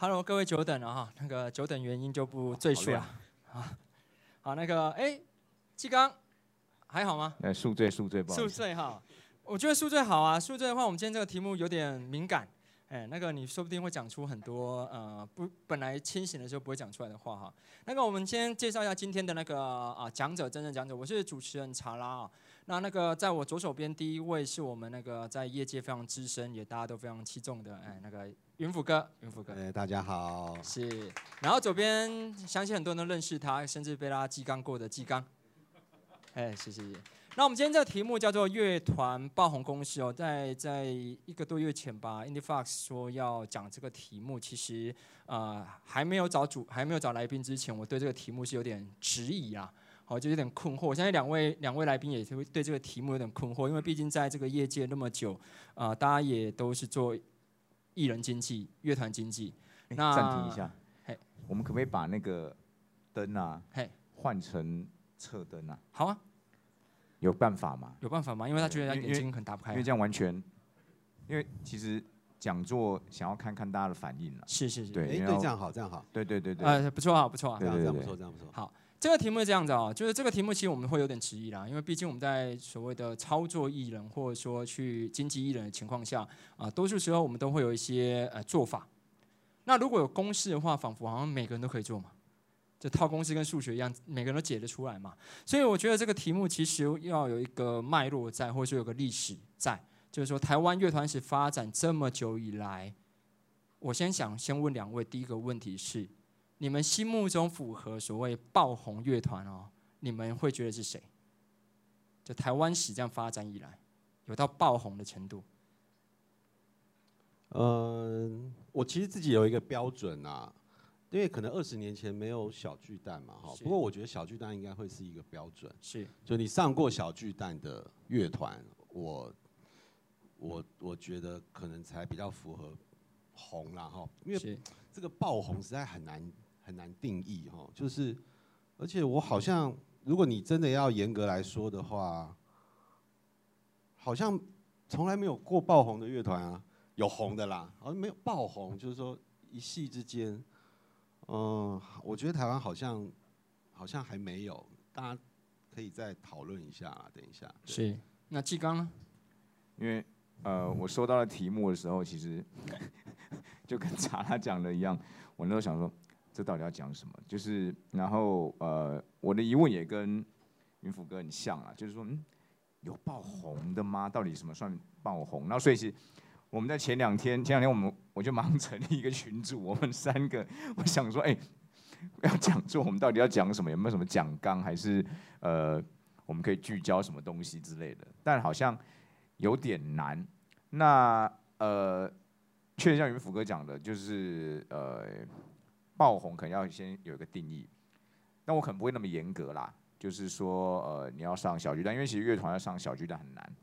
Hello，各位久等了哈，那个久等原因就不赘述了。啊，好，那个哎，季刚还好吗？哎，宿醉宿醉不好。宿醉哈，我觉得宿醉好啊。宿醉的话，我们今天这个题目有点敏感。哎，那个你说不定会讲出很多呃不本来清醒的时候不会讲出来的话哈。那个我们先介绍一下今天的那个啊讲者，真正讲者，我是主持人查拉啊。那那个在我左手边第一位是我们那个在业界非常资深也大家都非常器重的哎那个云福哥，云福哥。哎，大家好。是，然后左边相信很多人都认识他，甚至被他记刚过的纪刚。哎，谢谢。那我们今天这个题目叫做乐团爆红公式哦，在在一个多月前吧，Indie Fox 说要讲这个题目，其实呃还没有找主还没有找来宾之前，我对这个题目是有点质疑啊，好就有点困惑。我相信两位两位来宾也是会对这个题目有点困惑，因为毕竟在这个业界那么久，啊大家也都是做艺人经济、乐团经济。那暂停一下，嘿，我们可不可以把那个灯啊，嘿，换成侧灯啊？好啊。有办法吗？有办法吗？因为他觉得他眼睛很打不开。因为这样完全，因为其实讲座想要看看大家的反应了。是是是，对，哎对，这样好，这样好。对对对对。呃，不错啊，不错啊，这样这样不错，这样不错。好，这个题目是这样子哦，就是这个题目其实我们会有点迟疑啦，因为毕竟我们在所谓的操作艺人或者说去经济艺人的情况下，啊，多数时候我们都会有一些呃做法。那如果有公式的话，仿佛好像每个人都可以做嘛。这套公式跟数学一样，每个人都解得出来嘛。所以我觉得这个题目其实要有一个脉络在，或者说有个历史在。就是说，台湾乐团史发展这么久以来，我先想先问两位，第一个问题是：你们心目中符合所谓爆红乐团哦，你们会觉得是谁？就台湾史这样发展以来，有到爆红的程度？嗯，我其实自己有一个标准啊。因为可能二十年前没有小巨蛋嘛，哈。不过我觉得小巨蛋应该会是一个标准。是。就你上过小巨蛋的乐团，我，我我觉得可能才比较符合红了哈。因为这个爆红实在很难很难定义哈。就是，而且我好像，如果你真的要严格来说的话，好像从来没有过爆红的乐团啊。有红的啦，好像没有爆红，就是说一夕之间。嗯，我觉得台湾好像好像还没有，大家可以再讨论一下。等一下，是那纪刚呢？因为呃，我收到了题目的时候，其实 就跟查他讲的一样，我那时候想说，这到底要讲什么？就是然后呃，我的疑问也跟云福哥很像啊，就是说，嗯，有爆红的吗？到底什么算爆红？那所以是。我们在前两天，前两天我们我就忙成立一个群组，我们三个，我想说，哎，要讲座，我们到底要讲什么？有没有什么讲纲？还是呃，我们可以聚焦什么东西之类的？但好像有点难。那呃，确实像云福哥讲的，就是呃，爆红可能要先有一个定义。但我可能不会那么严格啦，就是说，呃，你要上小巨蛋，因为其实乐团要上小巨蛋很难。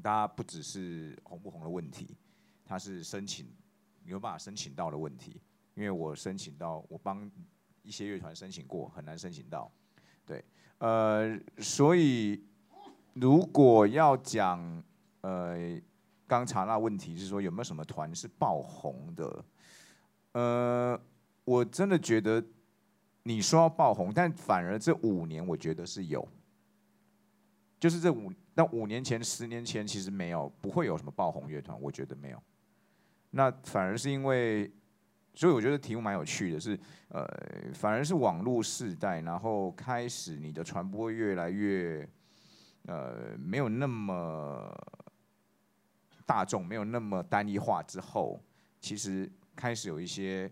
大家不只是红不红的问题，它是申请有办法申请到的问题。因为我申请到，我帮一些乐团申请过，很难申请到。对，呃，所以如果要讲，呃，刚查那问题是说有没有什么团是爆红的？呃，我真的觉得你说要爆红，但反而这五年我觉得是有，就是这五。那五年前、十年前其实没有，不会有什么爆红乐团，我觉得没有。那反而是因为，所以我觉得题目蛮有趣的，是呃，反而是网络时代，然后开始你的传播越来越，呃，没有那么大众，没有那么单一化之后，其实开始有一些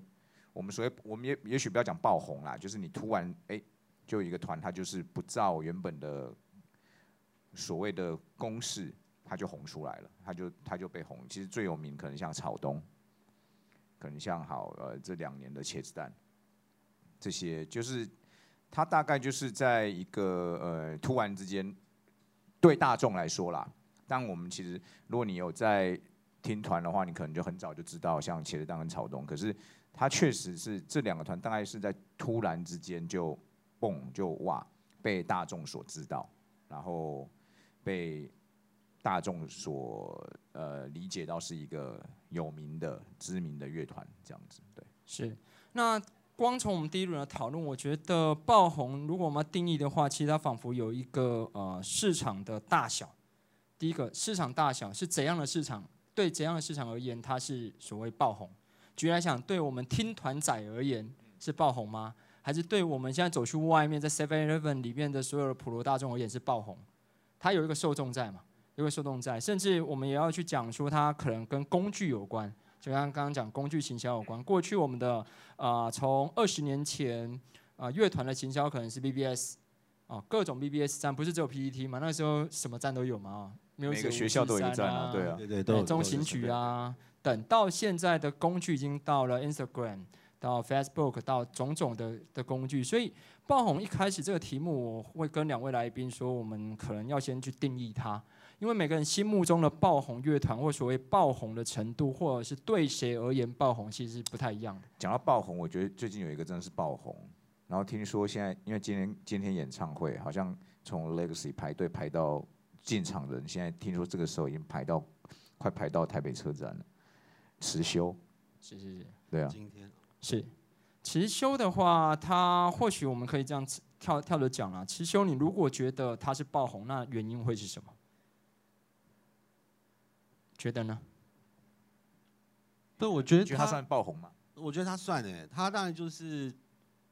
我们所谓，我们也也许不要讲爆红啦，就是你突然哎，就一个团，它就是不照原本的。所谓的公式，他就红出来了，他就他就被红。其实最有名可能像草东，可能像好呃这两年的茄子蛋，这些就是他大概就是在一个呃突然之间，对大众来说啦。但我们其实如果你有在听团的话，你可能就很早就知道像茄子蛋跟草东。可是他确实是这两个团大概是在突然之间就蹦就哇被大众所知道，然后。被大众所呃理解到是一个有名的、知名的乐团这样子。对，是。那光从我们第一轮的讨论，我觉得爆红，如果我们定义的话，其实它仿佛有一个呃市场的大小。第一个市场大小是怎样的市场？对怎样的市场而言，它是所谓爆红？举来讲，对我们听团仔而言是爆红吗？还是对我们现在走去外面，在 Seven Eleven 里面的所有的普罗大众而言是爆红？它有一个受众在嘛？有个受众在，甚至我们也要去讲说，它可能跟工具有关，就像刚刚讲工具行销有关。过去我们的啊，从二十年前啊，乐团的行销可能是 BBS 啊，各种 BBS 站，不是只有 PPT 嘛？那时候什么站都有嘛？每个学校都有站啊，对啊，对对，中型曲啊。等到现在的工具已经到了 Instagram，到 Facebook，到种种的的工具，所以爆红一开始这个题目，我会跟两位来宾说，我们可能要先去定义它，因为每个人心目中的爆红乐团或所谓爆红的程度，或者是对谁而言爆红，其实是不太一样的。讲到爆红，我觉得最近有一个真的是爆红，然后听说现在因为今天今天演唱会，好像从 Legacy 排队排到进场人，现在听说这个时候已经排到快排到台北车站了。辞修，是是是，对啊，今天是辞修的话，他或许我们可以这样跳跳着讲啊。辞修，你如果觉得他是爆红，那原因会是什么？觉得呢？对，我觉得他算爆红吗？我觉得他算诶，他当然就是，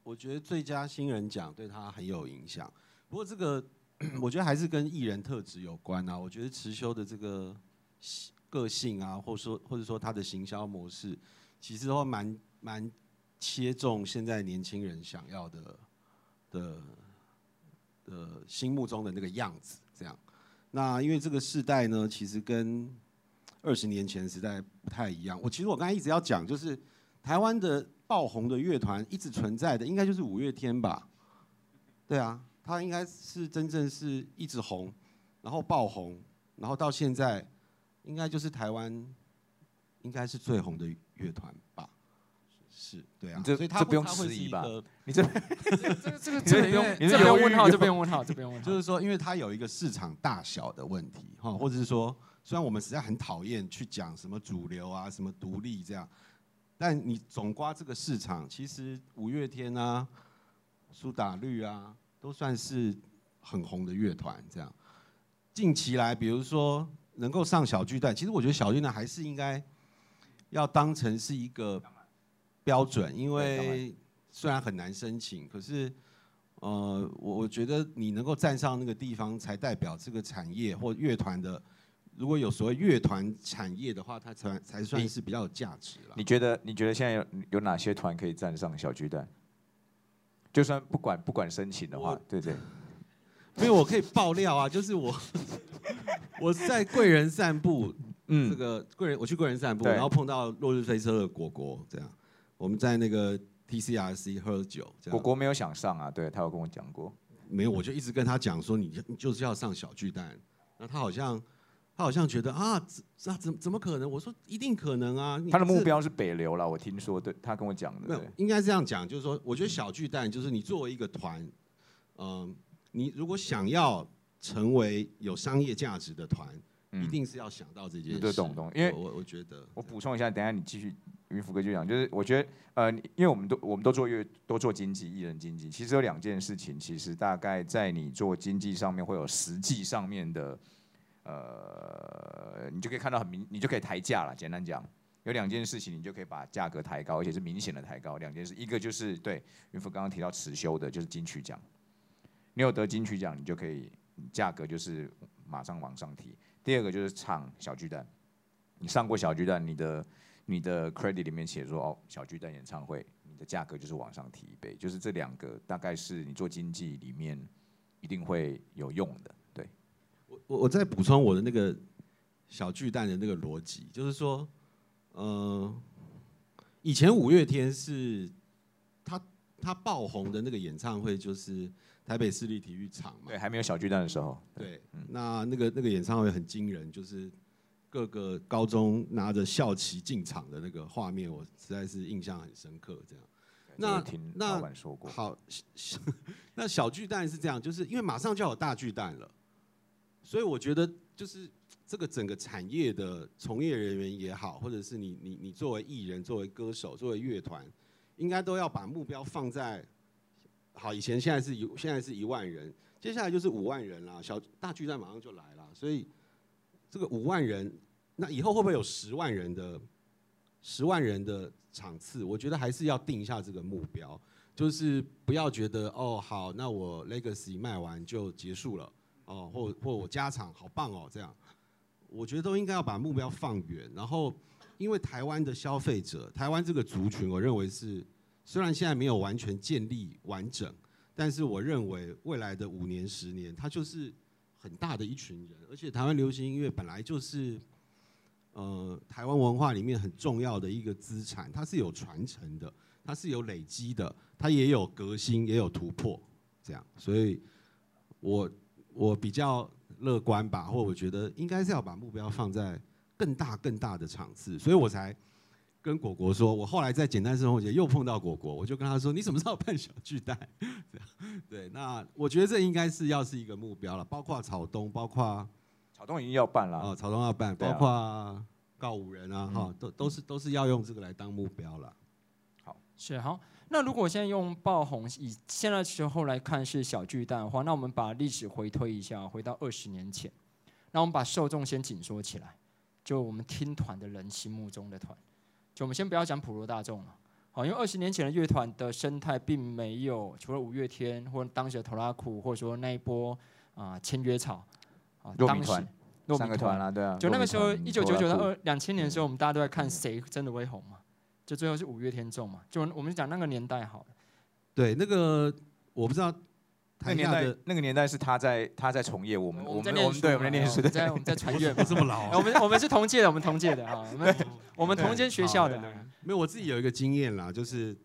我觉得最佳新人奖对他很有影响。不过这个，我觉得还是跟艺人特质有关啊。我觉得持修的这个。个性啊，或者说或者说他的行销模式，其实都蛮蛮切中现在年轻人想要的的的心目中的那个样子。这样，那因为这个时代呢，其实跟二十年前时代不太一样。我其实我刚才一直要讲，就是台湾的爆红的乐团一直存在的，应该就是五月天吧？对啊，他应该是真正是一直红，然后爆红，然后到现在。应该就是台湾，应该是最红的乐团吧？是，对啊，这所以这不用迟疑吧？你这这个 这个这不用，这不用问号，这不用问号，这不用问号。就是说，因为它有一个市场大小的问题，哈，或者是说，虽然我们实在很讨厌去讲什么主流啊、什么独立这样，但你总刮这个市场，其实五月天啊、苏打绿啊，都算是很红的乐团。这样，近期来，比如说。能够上小巨蛋，其实我觉得小巨蛋还是应该要当成是一个标准，因为虽然很难申请，可是呃，我我觉得你能够站上那个地方，才代表这个产业或乐团的，如果有所谓乐团产业的话，它才才算是比较有价值了。你觉得你觉得现在有有哪些团可以站上小巨蛋？就算不管不管申请的话，对对。因为我可以爆料啊，就是我 我在贵人散步，嗯，这个贵人我去贵人散步，然后碰到落日飞车的果果，这样我们在那个 TCRC 喝酒，果果没有想上啊，对他有跟我讲过，没有，我就一直跟他讲说你你就是要上小巨蛋，那他好像他好像觉得啊，怎怎怎么可能？我说一定可能啊，他的目标是北流了，我听说，对他跟我讲的，没有，应该这样讲，就是说，我觉得小巨蛋就是你作为一个团，嗯。你如果想要成为有商业价值的团，一定是要想到这件事。对，懂懂。因为我我觉得，我补充一下，等下你继续，云福哥就讲，就是我觉得，呃，因为我们都我们都做乐，都做经济，艺人经济，其实有两件事情，其实大概在你做经济上面会有实际上面的，呃，你就可以看到很明，你就可以抬价了。简单讲，有两件事情，你就可以把价格抬高，而且是明显的抬高。两件事，一个就是对云福刚刚提到辞修的，就是金曲奖。你有得金曲奖，你就可以价格就是马上往上提。第二个就是唱小巨蛋，你上过小巨蛋，你的你的 credit 里面写说哦小巨蛋演唱会，你的价格就是往上提一倍。就是这两个大概是你做经济里面一定会有用的。对，我我我再补充我的那个小巨蛋的那个逻辑，就是说，呃，以前五月天是他他爆红的那个演唱会就是。台北市立体育场嘛，对，还没有小巨蛋的时候。对，那那个那个演唱会很惊人，就是各个高中拿着校旗进场的那个画面，我实在是印象很深刻。这样，那那说过。好，那小巨蛋是这样，就是因为马上就要有大巨蛋了，所以我觉得就是这个整个产业的从业人员也好，或者是你你你作为艺人、作为歌手、作为乐团，应该都要把目标放在好。以前现在是一现在是一万人，接下来就是五万人啦，小大巨蛋马上就来了，所以这个五万人，那以后会不会有十万人的十万人的场次？我觉得还是要定一下这个目标，就是不要觉得哦好，那我 Legacy 卖完就结束了哦，或或我加场好棒哦这样。我觉得都应该要把目标放远，然后，因为台湾的消费者，台湾这个族群，我认为是虽然现在没有完全建立完整，但是我认为未来的五年、十年，它就是很大的一群人，而且台湾流行音乐本来就是，呃，台湾文化里面很重要的一个资产，它是有传承的，它是有累积的，它也有革新，也有突破，这样，所以我我比较。乐观吧，或我觉得应该是要把目标放在更大更大的场次，所以我才跟果果说，我后来在简单生活节又碰到果果，我就跟他说，你什么时候办小巨蛋？这样对，那我觉得这应该是要是一个目标了，包括草东，包括草东已经要办了哦，草东要办，包括告五人啊，哈，都都是都是要用这个来当目标了。好，是好。那如果现在用爆红以现在时候来看是小巨蛋的话，那我们把历史回推一下，回到二十年前，那我们把受众先紧缩起来，就我们听团的人心目中的团，就我们先不要讲普罗大众了，好，因为二十年前的乐团的生态并没有除了五月天或当时的头拉苦，或者说那一波啊签约草啊，当时三个团啦，对啊，就那个时候一九九九到二两千年的时候，我们大家都在看谁真的会红嘛。就最后是五月天中嘛，就我们讲那个年代好了。对，那个我不知道，那年代那个年代是他在他在从业，我们我们我们对我们在念书，在我们在传 阅，这么老。我们我们是同届的，我们同届的啊，我们我们同间学校的。没有，我自己有一个经验啦，就是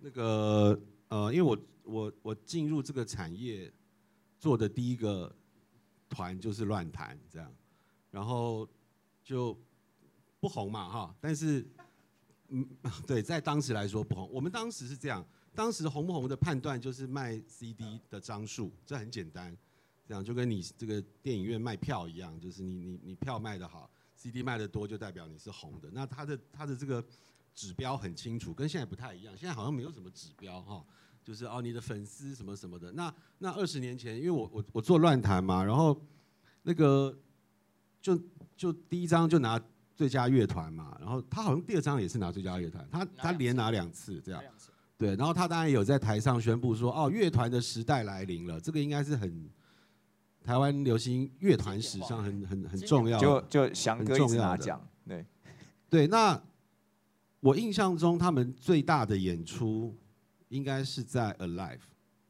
那个呃，因为我我我进入这个产业做的第一个团就是乱弹这样，然后就不红嘛哈，但是。嗯，对，在当时来说不红。我们当时是这样，当时红不红的判断就是卖 CD 的张数，这很简单，这样就跟你这个电影院卖票一样，就是你你你票卖的好，CD 卖的多就代表你是红的。那它的它的这个指标很清楚，跟现在不太一样。现在好像没有什么指标哈，就是哦你的粉丝什么什么的。那那二十年前，因为我我我做乱谈嘛，然后那个就就第一张就拿。最佳乐团嘛，然后他好像第二张也是拿最佳乐团，他他连拿两次这样，对，然后他当然有在台上宣布说，哦，乐团的时代来临了，这个应该是很台湾流行乐团史上很很很重要，就就翔哥一直拿奖，对，对，那我印象中他们最大的演出应该是在 Alive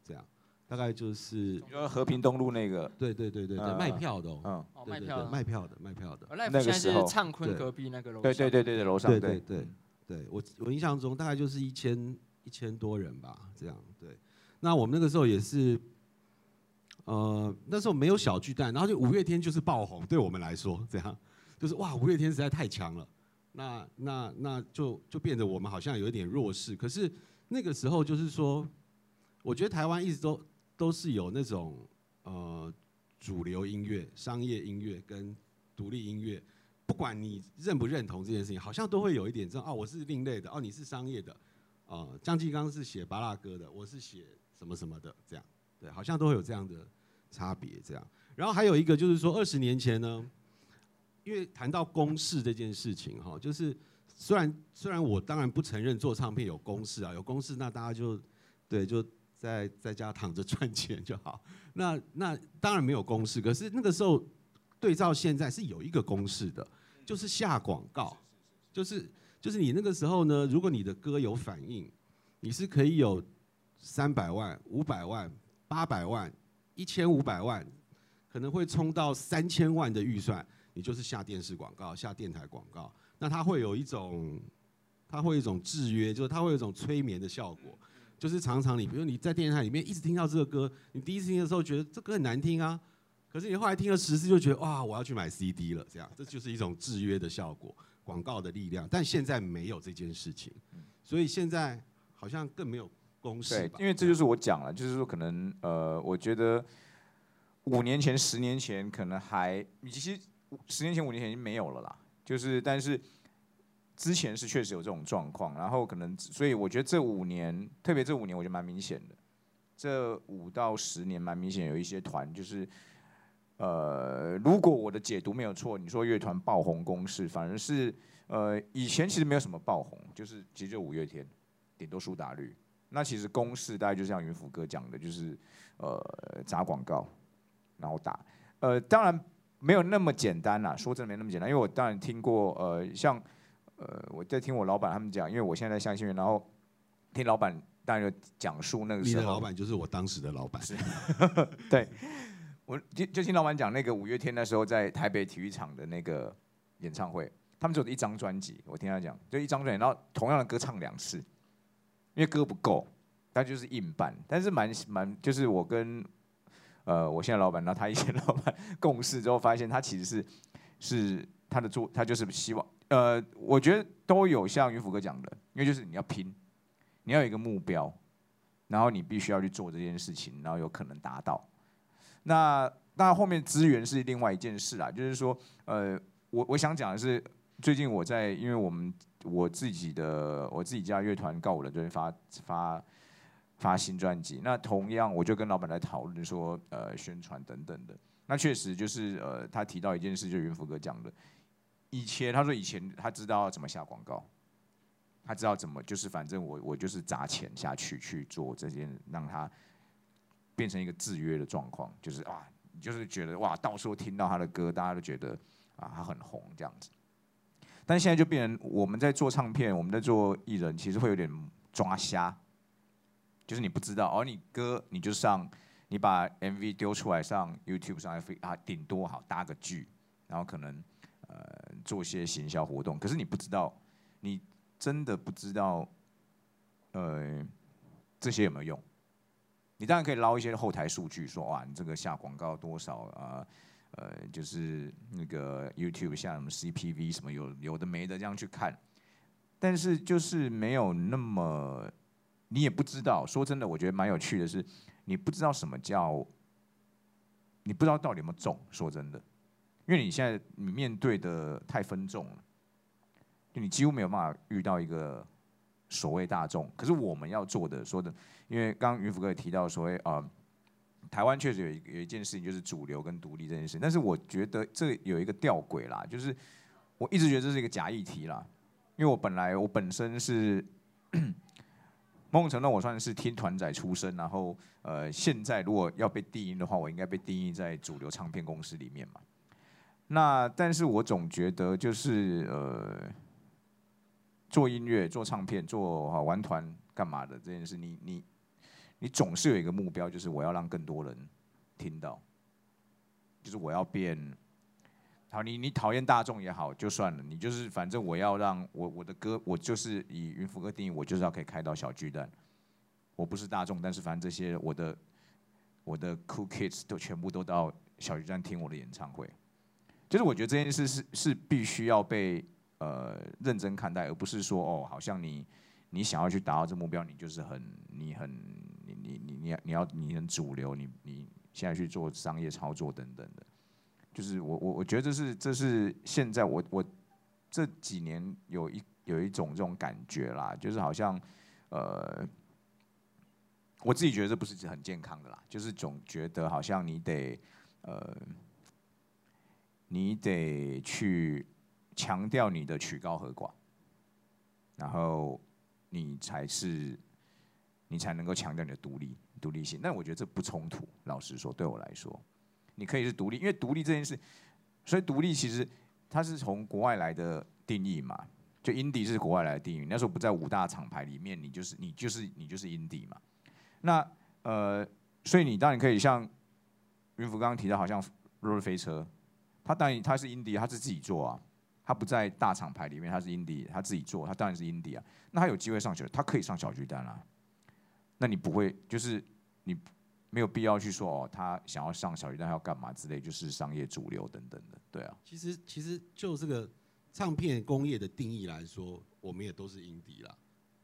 这样。大概就是，和平东路那个，对对对对对，卖票的，嗯，卖票卖票的，卖票的。那个时候，灿坤隔壁那个楼，对对对对对，楼上，对对。对对，我我印象中大概就是一千一千多人吧，这样对。那我们那个时候也是，呃，那时候没有小巨蛋，然后就五月天就是爆红，对我们来说，这样就是哇，五月天实在太强了，那那那就就变得我们好像有一点弱势。可是那个时候就是说，我觉得台湾一直都。都是有那种呃主流音乐、商业音乐跟独立音乐，不管你认不认同这件事情，好像都会有一点这样哦，我是另类的哦，你是商业的，啊，江继刚是写巴拉歌的，我是写什么什么的，这样对，好像都会有这样的差别这样。然后还有一个就是说，二十年前呢，因为谈到公式这件事情哈，就是虽然虽然我当然不承认做唱片有公式啊，有公式那大家就对就。在在家躺着赚钱就好，那那当然没有公式，可是那个时候对照现在是有一个公式的，就是下广告，就是就是你那个时候呢，如果你的歌有反应，你是可以有三百万、五百万、八百万、一千五百万，可能会冲到三千万的预算，你就是下电视广告、下电台广告，那它会有一种，它会有一种制约，就是它会有一种催眠的效果。就是常常你，比如你在电台里面一直听到这个歌，你第一次听的时候觉得这歌很难听啊，可是你后来听了十次就觉得哇，我要去买 CD 了，这样这就是一种制约的效果，广告的力量。但现在没有这件事情，所以现在好像更没有公式。对，因为这就是我讲了，就是说可能呃，我觉得五年前、十年前可能还，其实十年前、五年前已经没有了啦。就是但是之前是确实有这种状况，然后可能所以我觉得这五年，特别这五年，我觉得蛮明显的。这五到十年蛮明显有一些团就是。呃，如果我的解读没有错，你说乐团爆红公式，反而是呃以前其实没有什么爆红，就是其实就五月天，顶多苏打绿。那其实公式大概就像云福哥讲的，就是呃砸广告，然后打。呃，当然没有那么简单啦，说真的没那么简单，因为我当然听过呃像呃我在听我老板他们讲，因为我现在在相信然后听老板当然讲述那个时候，你的老板就是我当时的老板，是，对。我就就听老板讲那个五月天那时候在台北体育场的那个演唱会，他们只有一张专辑，我听他讲就一张专辑，然后同样的歌唱两次，因为歌不够，他就是硬办，但是蛮蛮就是我跟呃我现在老板，然后他以前 老板共事之后，发现他其实是是他的做，他就是希望呃，我觉得都有像云福哥讲的，因为就是你要拼，你要有一个目标，然后你必须要去做这件事情，然后有可能达到。那那后面资源是另外一件事啦，就是说，呃，我我想讲的是，最近我在，因为我们我自己的我自己家乐团告我了，这边发发发新专辑。那同样，我就跟老板来讨论说，呃，宣传等等的。那确实就是呃，他提到一件事，就云福哥讲的，以前他说以前他知道怎么下广告，他知道怎么就是反正我我就是砸钱下去去做这件让他。变成一个制约的状况，就是啊，你就是觉得哇，到时候听到他的歌，大家都觉得啊，他很红这样子。但现在就变成我们在做唱片，我们在做艺人，其实会有点抓瞎，就是你不知道，而你歌你就上，你把 MV 丢出来上 YouTube 上，F 啊，顶多好搭个剧，然后可能呃做些行销活动，可是你不知道，你真的不知道，呃，这些有没有用？你当然可以捞一些后台数据，说哇，你这个下广告多少啊？呃，就是那个 YouTube 下什么 CPV 什么有有的没的这样去看，但是就是没有那么，你也不知道。说真的，我觉得蛮有趣的是，你不知道什么叫，你不知道到底有没有中。说真的，因为你现在你面对的太分众了，就你几乎没有办法遇到一个。所谓大众，可是我们要做的说的，因为刚刚云福哥也提到所谓呃，台湾确实有一有一件事情就是主流跟独立这件事，但是我觉得这有一个吊诡啦，就是我一直觉得这是一个假议题啦，因为我本来我本身是 某种程度我算是听团仔出身，然后呃现在如果要被定义的话，我应该被定义在主流唱片公司里面嘛，那但是我总觉得就是呃。做音乐、做唱片、做好玩团干嘛的这件事，你你你总是有一个目标，就是我要让更多人听到，就是我要变好。你你讨厌大众也好，就算了，你就是反正我要让我我的歌，我就是以云浮歌定义，我就是要可以开到小巨蛋。我不是大众，但是反正这些我的我的 cool kids 都全部都到小巨蛋听我的演唱会。就是我觉得这件事是是必须要被。呃，认真看待，而不是说哦，好像你你想要去达到这目标，你就是很你很你你你你你要你很主流，你你现在去做商业操作等等的，就是我我我觉得这是这是现在我我这几年有一有一种这种感觉啦，就是好像呃，我自己觉得这不是很健康的啦，就是总觉得好像你得呃，你得去。强调你的曲高和寡，然后你才是你才能够强调你的独立独立性。但我觉得这不冲突。老实说，对我来说，你可以是独立，因为独立这件事，所以独立其实它是从国外来的定义嘛。就 indie 是国外来的定义，那时候不在五大厂牌里面，你就是你就是你就是 indie 嘛。那呃，所以你当然可以像云福刚刚提到，好像落日飞车，他当然他是 indie，他是自己做啊。他不在大厂牌里面，他是 indie，他自己做，他当然是 indie 啊。那他有机会上去，他可以上小巨蛋啊。那你不会，就是你没有必要去说哦，他想要上小巨蛋要干嘛之类，就是商业主流等等的，对啊。其实其实就这个唱片工业的定义来说，我们也都是 indie 啦。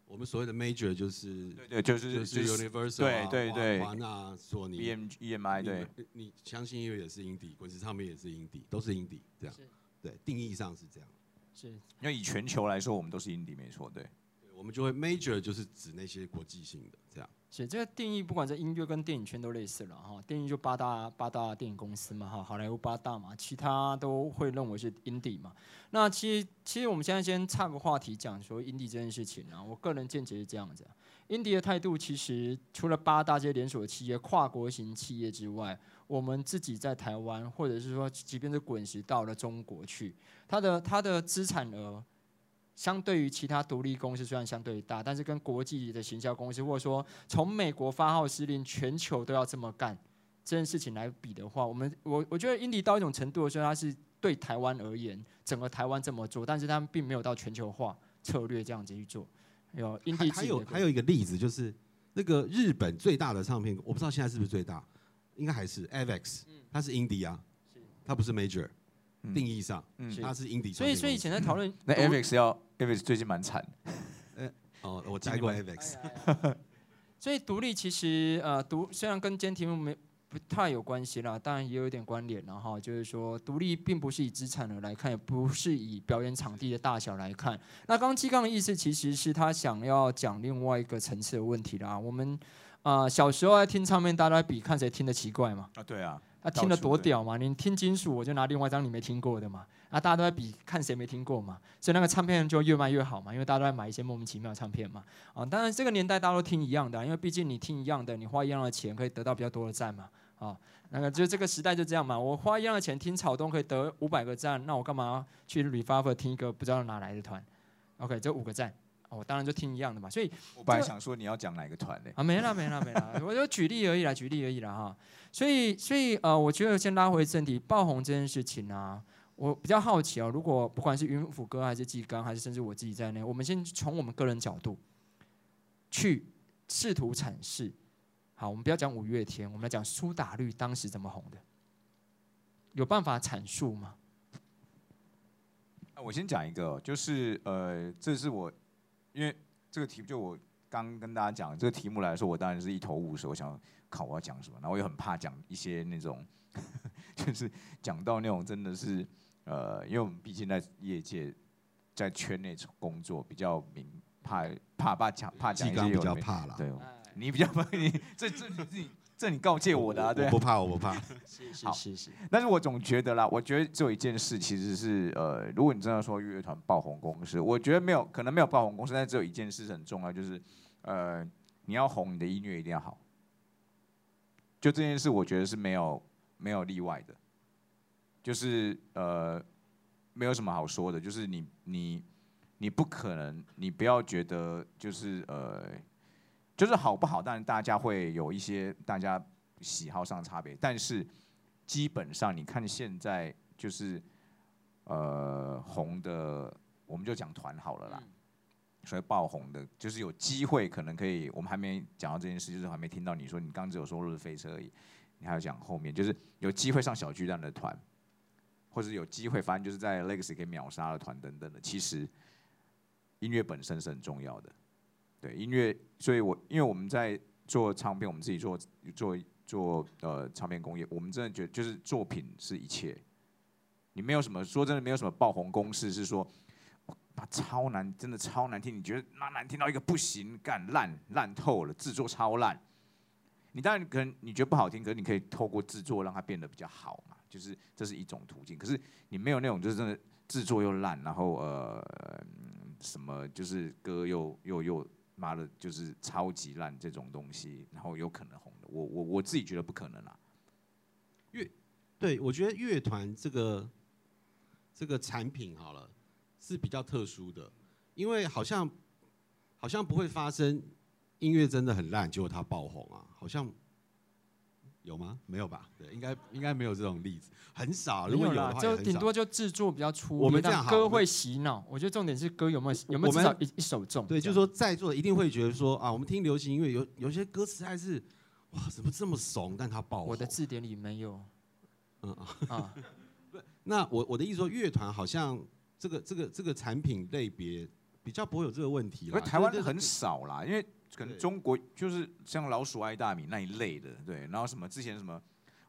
我们所谓的 major 就是对对，就是就是 Universal 对对对华纳、索尼、E M E M I 对，你相信音乐也是音底，滚石唱片也是音底，都是音底，这样是对，定义上是这样。是因为以全球来说，我们都是 indie 没错，对。我们就会 major 就是指那些国际性的这样。是这个定义，不管在音乐跟电影圈都类似了哈。电影就八大八大电影公司嘛哈，好莱坞八大嘛，其他都会认为是 indie 嘛。那其实其实我们现在先岔个话题讲说 indie 这件事情啊，我个人见解是这样子、啊。indie 的态度其实除了八大这些连锁企业、跨国型企业之外，我们自己在台湾，或者是说，即便是滚石到了中国去，它的它的资产额。相对于其他独立公司虽然相对大，但是跟国际的行销公司，或者说从美国发号施令，全球都要这么干这件事情来比的话，我们我我觉得英迪到一种程度的时候，它是对台湾而言，整个台湾这么做，但是他们并没有到全球化策略这样子去做。有英迪还有还有一个例子就是那个日本最大的唱片，我不知道现在是不是最大，应该还是 Avex，它是 indie 啊，它不是 major，嗯定义上嗯它是 indie。所以所以以前在讨论那 Avex 要 Avex 最近蛮惨，哦，我待过 Avex，所以独立其实呃独虽然跟今天题目没不太有关系啦，当然也有一点关联然后。就是说独立并不是以资产额来看，也不是以表演场地的大小来看。那刚刚基刚的意思其实是他想要讲另外一个层次的问题啦。我们啊、呃小时候在听唱片，大家都在比看谁听得奇怪嘛。啊，对啊，他、听得到处对多屌嘛！你听金属，我就拿另外一张你没听过的嘛。啊，大家都在比看谁没听过嘛，所以那个唱片就越卖越好嘛，因为大家都在买一些莫名其妙的唱片嘛。啊，当然这个年代大家都听一样的啊、因为毕竟你听一样的，你花一样的钱可以得到比较多的赞嘛。啊，那个就这个时代就这样嘛，我花一样的钱听草东可以得五百个赞，那我干嘛去 Reviver 听一个不知道哪来的团？OK，就五个赞，哦我当然就听一样的嘛。所以我本来想说你要讲哪个团呢？啊，没了没了没了，我就举例而已啦，举例而已啦哈。所以所以呃，我觉得先拉回正题，爆红这件事情啊，我比较好奇哦，如果不管是云甫哥还是纪刚，还是甚至我自己在内，我们先从我们个人角度去试图阐释。好，我们不要讲五月天，我们来讲苏打绿当时怎么红的，有办法阐述吗？啊我先讲一个哦，就是呃，这是我因为这个题目就我刚跟大家讲这个题目来说，我当然是一头雾水，我想考我要讲什么，然后我又很怕讲一些那种，就是讲到那种真的是呃，因为我们毕竟在业界在圈内工作，比较明怕怕怕讲怕讲一些有的没较怕了。对，你比较怕 你这这这你这你告诫我的啊，对啊我不怕，我不怕。是是好是是，但是我总觉得啦，我觉得只有一件事，其实是呃，如果你真的说乐团爆红公司，我觉得没有可能没有爆红公司，但只有一件事很重要，就是呃，你要红，你的音乐一定要好。就这件事，我觉得是没有没有例外的，就是呃，没有什么好说的，就是你你你不可能，你不要觉得就是呃，就是好不好，当然大家会有一些大家喜好上的差别，但是基本上你看现在就是呃红的，我们就讲团好了啦。所以爆红的，就是有机会可能可以，我们还没讲到这件事，就是还没听到你说，你刚只有说日飞车而已，你还要讲后面，就是有机会上小巨蛋的团，或者有机会，反正就是在 Legacy 可以秒杀的团等等的，其实音乐本身是很重要的。对音乐，所以我因为我们在做唱片，我们自己做做做呃唱片工业，我们真的觉得就是作品是一切。你没有什么说真的，没有什么爆红公式是说，把超难，真的超难听，你觉得那难听到一个不行，干烂烂透了，制作超烂。你当然可能你觉得不好听，可是你可以透过制作让它变得比较好嘛，就是这是一种途径。可是你没有那种就是真的制作又烂，然后呃什么就是歌又又又妈的，就是超级烂这种东西，然后有可能红的，我我我自己觉得不可能啦。乐。对，我觉得乐团这个这个产品好了是比较特殊的，因为好像好像不会发生音乐真的很烂，结果它爆红啊，好像有吗？没有吧？对，应该应该没有这种例子，很少。如果有的，话，有啦就顶多就制作比较粗我们这样歌会洗脑。我觉得重点是歌有没有有没有一一首中。对，就是说在座的一定会觉得说啊，我们听流行音乐有有些歌词还是哇，怎么这么怂？但它爆。我的字典里没有嗯啊。啊，那我我的意思说，乐团好像这个这个这个产品类别比较不会有这个问题因为啦。台湾很少啦，因为可能中国就是像老鼠爱大米那一类的，对，然后什么之前什么，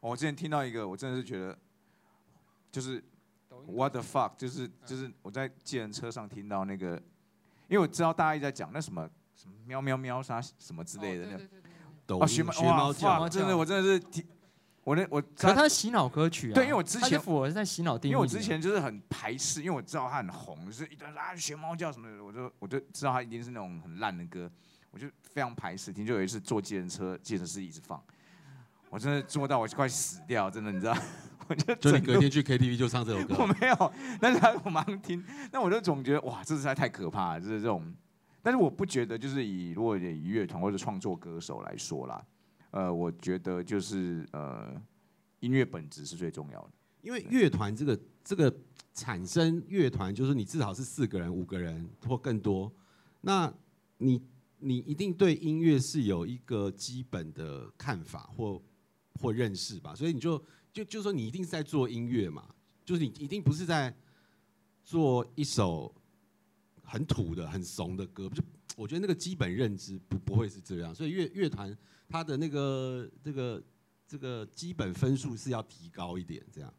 哦我之前听到一个，我真的是觉得，就是 what the fuck，就是就是我在计程车上听到那个，因为我知道大家一直在讲那什么什么喵喵喵啥什么之类的那个，抖哦，学学猫叫，真的我真的是听，我那我可是它洗脑歌曲啊。对因为我之前我是在洗脑定义。因为我之前就是很排斥，因为我知道他很红，就是一堆人说啊学猫叫什么的，我就我就知道他一定是那种很烂的歌，我就非常排斥听。就有一次坐计程车，计程师一直放，我真的坐到我快死掉，真的你知道，我就就你隔天去 KTV 就唱这首歌 我，没有，但是他我马上听，那我就总觉得哇，这实在太可怕了，就是这种。但是我不觉得，就是以如果以乐团或者创作歌手来说啦，呃，我觉得就是呃，音乐本质是最重要的。因为乐团这个这个产生乐团，就是你至少是四个人、五个人或更多，那你你一定对音乐是有一个基本的看法或或认识吧，所以你就就就说你一定是在做音乐嘛，就是你一定不是在做一首很土的、很怂的歌，就我觉得那个基本认知不不会是这样，所以乐乐团它的那个这个这个基本分数是要提高一点，这样。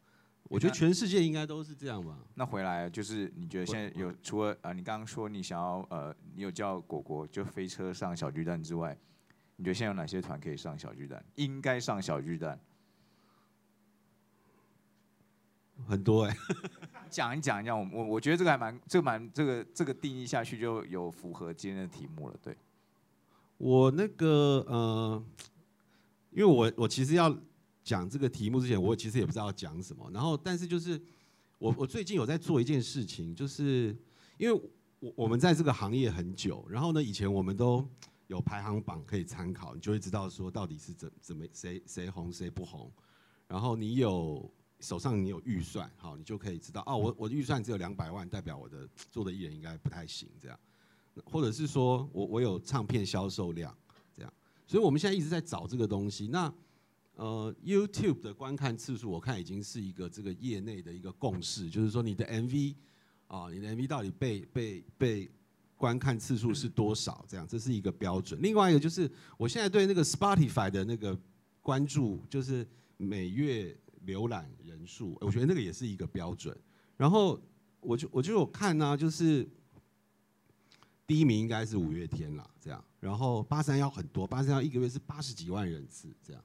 我觉得全世界应该都是这样吧。那回来就是你觉得现在有除了呃，你刚刚说你想要呃，你有叫果果就飞车上小巨蛋之外，你觉得现在有哪些团可以上小巨蛋？应该上小巨蛋？很多哎、讲一讲一讲，我我我觉得这个还蛮这个蛮这个这个定义下去就有符合今天的题目了，对。我那个呃，因为我我其实要讲这个题目之前，我其实也不知道讲什么。然后，但是就是我我最近有在做一件事情，就是因为我我们在这个行业很久，然后呢，以前我们都有排行榜可以参考，你就会知道说到底是怎怎么谁谁红谁不红。然后你有手上你有预算，好，你就可以知道哦，我我的预算只有两百万，代表我的做的艺人应该不太行这样。或者是说我我有唱片销售量这样，所以我们现在一直在找这个东西。那呃，YouTube 的观看次数，我看已经是一个这个业内的一个共识，就是说你的 MV 啊，你的 MV 到底被被被观看次数是多少？这样，这是一个标准。另外一个就是我现在对那个 Spotify 的那个关注，就是每月浏览人数，我觉得那个也是一个标准。然后我就我就有看呢、就是。第一名应该是五月天啦，这样，然后八三幺很多，八三幺一个月是八十几万人次这样，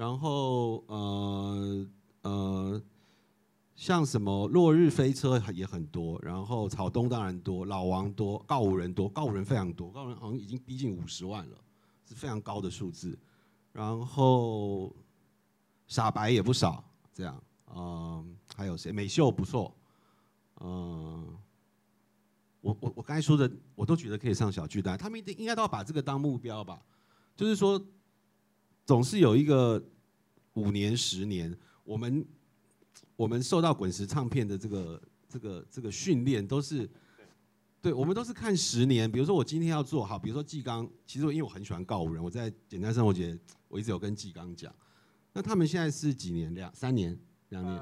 然后呃呃，像什么落日飞车也很多，然后草东当然多，老王多，告五人多，告五人非常多，告五人好像已经逼近五十万了，是非常高的数字，然后傻白也不少，这样，嗯、还有谁？美秀不错，嗯、我我我刚才说的，我都觉得可以上小巨蛋，他们一定应该都要把这个当目标吧。就是说，总是有一个五年、十年，我们我们受到滚石唱片的这个这个这个训练，都是对我们都是看十年。比如说我今天要做好，比如说纪刚，其实因为我很喜欢告五人，我在简单生活节我一直有跟纪刚讲，那他们现在是几年？两三年？两年？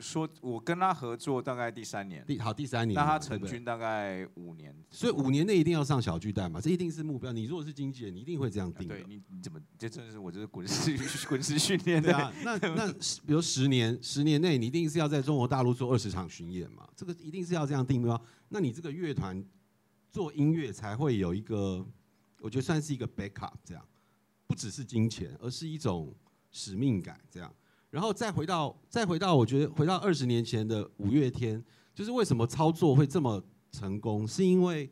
说我跟他合作大概第三年，第好第三年，那他成军大概五年，所以五年内一定要上小巨蛋嘛，这一定是目标。你如果是经纪人，你一定会这样定的对。你你怎么这真的是我这是滚石 滚石训练的，对啊，那那比如十年，十年内你一定是要在中国大陆做二十场巡演嘛，这个一定是要这样定目标。那你这个乐团做音乐才会有一个，我觉得算是一个 backup，这样不只是金钱，而是一种使命感，这样。然后再回到再回到，我觉得回到二十年前的五月天，就是为什么操作会这么成功，是因为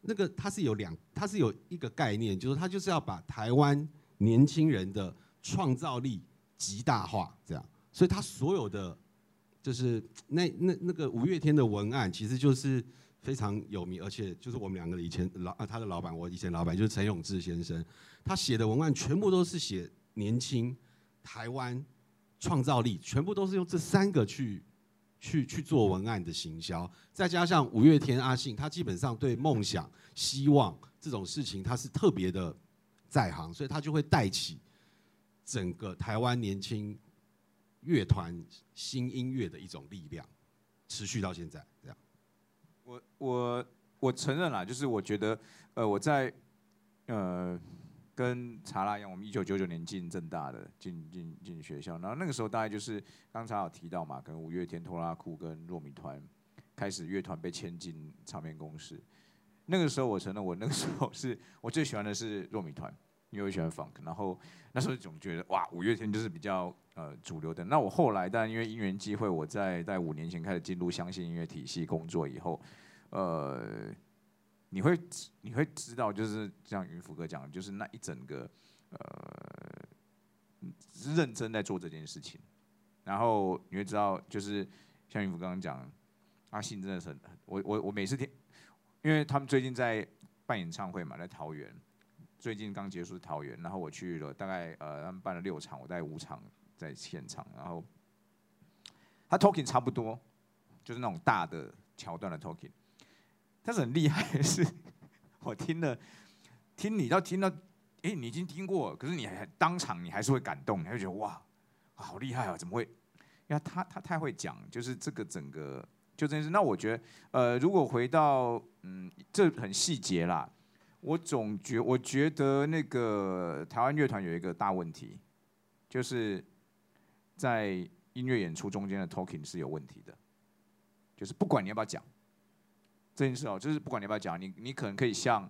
那个它是有两，它是有一个概念，就是它就是要把台湾年轻人的创造力极大化，这样，所以它所有的就是那那那个五月天的文案，其实就是非常有名，而且就是我们两个以前老啊他的老板，我以前老板就是陈永志先生，他写的文案全部都是写年轻台湾创造力，全部都是用这三个去去去做文案的行销，再加上五月天阿信，他基本上对梦想、希望这种事情他是特别的在行，所以他就会带起整个台湾年轻乐团新音乐的一种力量，持续到现在这样。我我我承认啦，就是我觉得，呃，我在呃跟查拉一样，我们一九九九年进正大的，进进进学校，然后那个时候大概就是刚才有提到嘛，跟五月天、拖拉库跟糯米团开始乐团被签进唱片公司。那个时候我承认，我那个时候是我最喜欢的是糯米团，因为我喜欢 funk，然后那时候总觉得哇，五月天就是比较呃主流的。那我后来，但因为因缘机会，我在在五年前开始进入相信音乐体系工作以后。呃，你会你会知道，就是像云福哥讲，就是那一整个呃认真在做这件事情，然后你会知道，就是像云福刚刚讲，阿信真的是我我我每次听，因为他们最近在办演唱会嘛，在桃园，最近刚结束桃园，然后我去了大概呃他们办了六场，我在五场在现场，然后他 talking 差不多，就是那种大的桥段的 talking。但是很厉害的是，我听了听你到听到，哎，你已经听过，可是你还当场你还是会感动，你会觉得哇，好厉害啊！怎么会？因为他他太会讲，就是这个整个就这件事。那我觉得，呃，如果回到嗯，这很细节啦，我总觉我觉得那个台湾乐团有一个大问题，就是在音乐演出中间的 talking 是有问题的，就是不管你要不要讲。这件事哦，就是不管你要不要讲，你你可能可以像，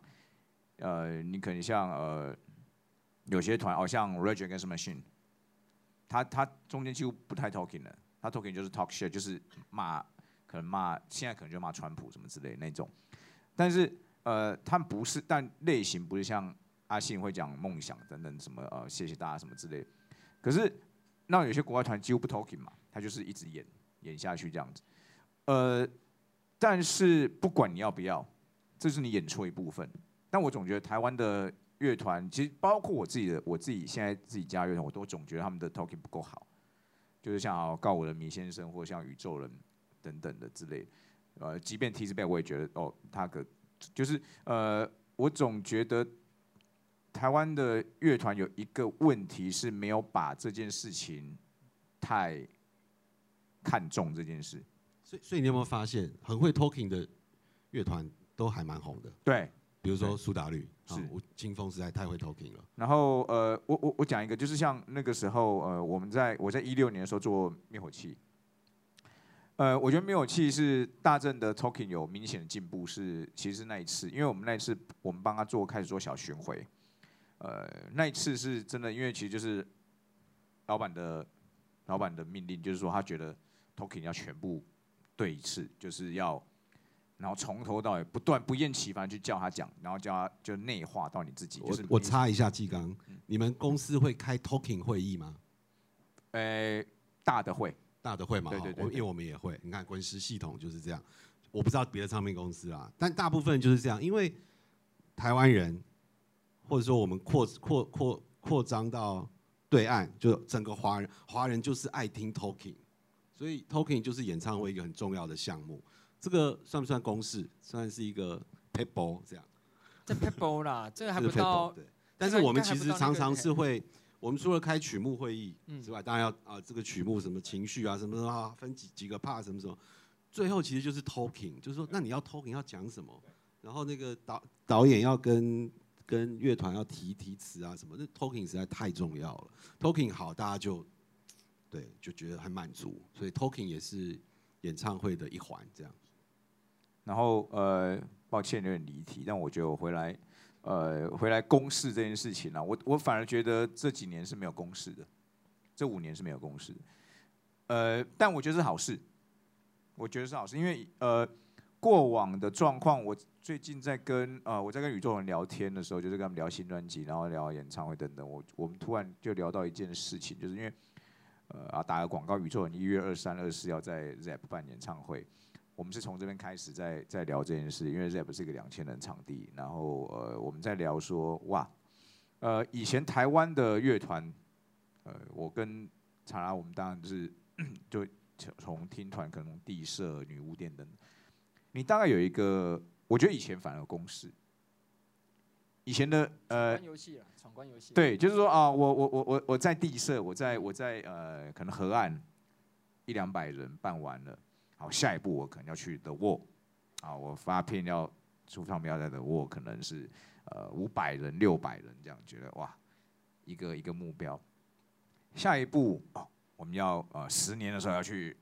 呃，你可能像呃，有些团哦，像 Rage Against Machine，他他中间几乎不太 talking 的，他 talking 就是 talk shit，就是骂，可能骂，现在可能就骂川普什么之类那种，但是呃，他不是，但类型不是像阿信会讲梦想等等什么呃，谢谢大家什么之类，可是那有些国外团几乎不 talking 嘛，他就是一直演演下去这样子，呃。但是不管你要不要，这是你演出一部分。但我总觉得台湾的乐团，其实包括我自己的，我自己现在自己加乐团，我都总觉得他们的 talking 不够好。就是像告我的米先生，或像宇宙人等等的之类。呃，即便 T 字辈，我也觉得哦，他个就是呃，我总觉得台湾的乐团有一个问题是没有把这件事情太看重这件事。所以，所以你有没有发现，很会 talking 的乐团都还蛮红的？对，比如说苏打绿，是金峰实在太会 talking 了。然后，呃，我我我讲一个，就是像那个时候，呃，我们在我在一六年的时候做灭火器，呃，我觉得灭火器是大正的 talking 有明显的进步，是其实那一次，因为我们那一次我们帮他做开始做小巡回，呃，那一次是真的，因为其实就是老板的老板的命令，就是说他觉得 talking 要全部。对一次就是要，然后从头到尾不断不厌其烦去叫他讲，然后叫他就内化到你自己。就是我插一下纪刚，你们公司会开 talking 会议吗？呃，大的会，大的会嘛。对对对，因为我们也会。你看滚石系统就是这样，我不知道别的唱片公司啊，但大部分就是这样。因为台湾人，或者说我们扩扩扩扩张到对岸，就整个华人，华人就是爱听 talking。所以 talking 就是演唱会一个很重要的项目，这个算不算公式？算是一个 paper 这样。这 paper 啦，这个还不到。对。但是我们其实常常是会，我们除了开曲目会议之外，当然要啊这个曲目什么情绪啊什么啊分几几个 part 什么什么，最后其实就是 talking，就是说那你要 talking 要讲什么，然后那个导导演要跟跟乐团要提提词啊什么，那 talking 实在太重要了，talking 好大家就。对，就觉得很满足，所以 talking 也是演唱会的一环，这样。然后呃，抱歉有点离题，但我觉得我回来，呃，回来公示这件事情呢，我我反而觉得这几年是没有公示的，这五年是没有公示。呃，但我觉得是好事，我觉得是好事，因为呃，过往的状况，我最近在跟呃，我在跟宇宙人聊天的时候，就是跟他们聊新专辑，然后聊演唱会等等，我我们突然就聊到一件事情，就是因为。呃啊，打个广告，宇宙人一月二三、二四要在 ZEP 办演唱会，我们是从这边开始在在聊这件事，因为 ZEP 是一个两千人场地，然后呃我们在聊说哇，呃以前台湾的乐团，呃我跟查拉我们当然 就是就从听团可能地社、女巫店等，你大概有一个，我觉得以前反而公式。以前的呃，游戏啊，闯关游戏。对，就是说啊，我我我我我在地设，我在我在呃，可能河岸一两百人办完了，好，下一步我可能要去 The Wall，啊，我发片要出唱片要在的我可能是呃五百人、六百人这样，觉得哇，一个一个目标。下一步哦，我们要呃十年的时候要去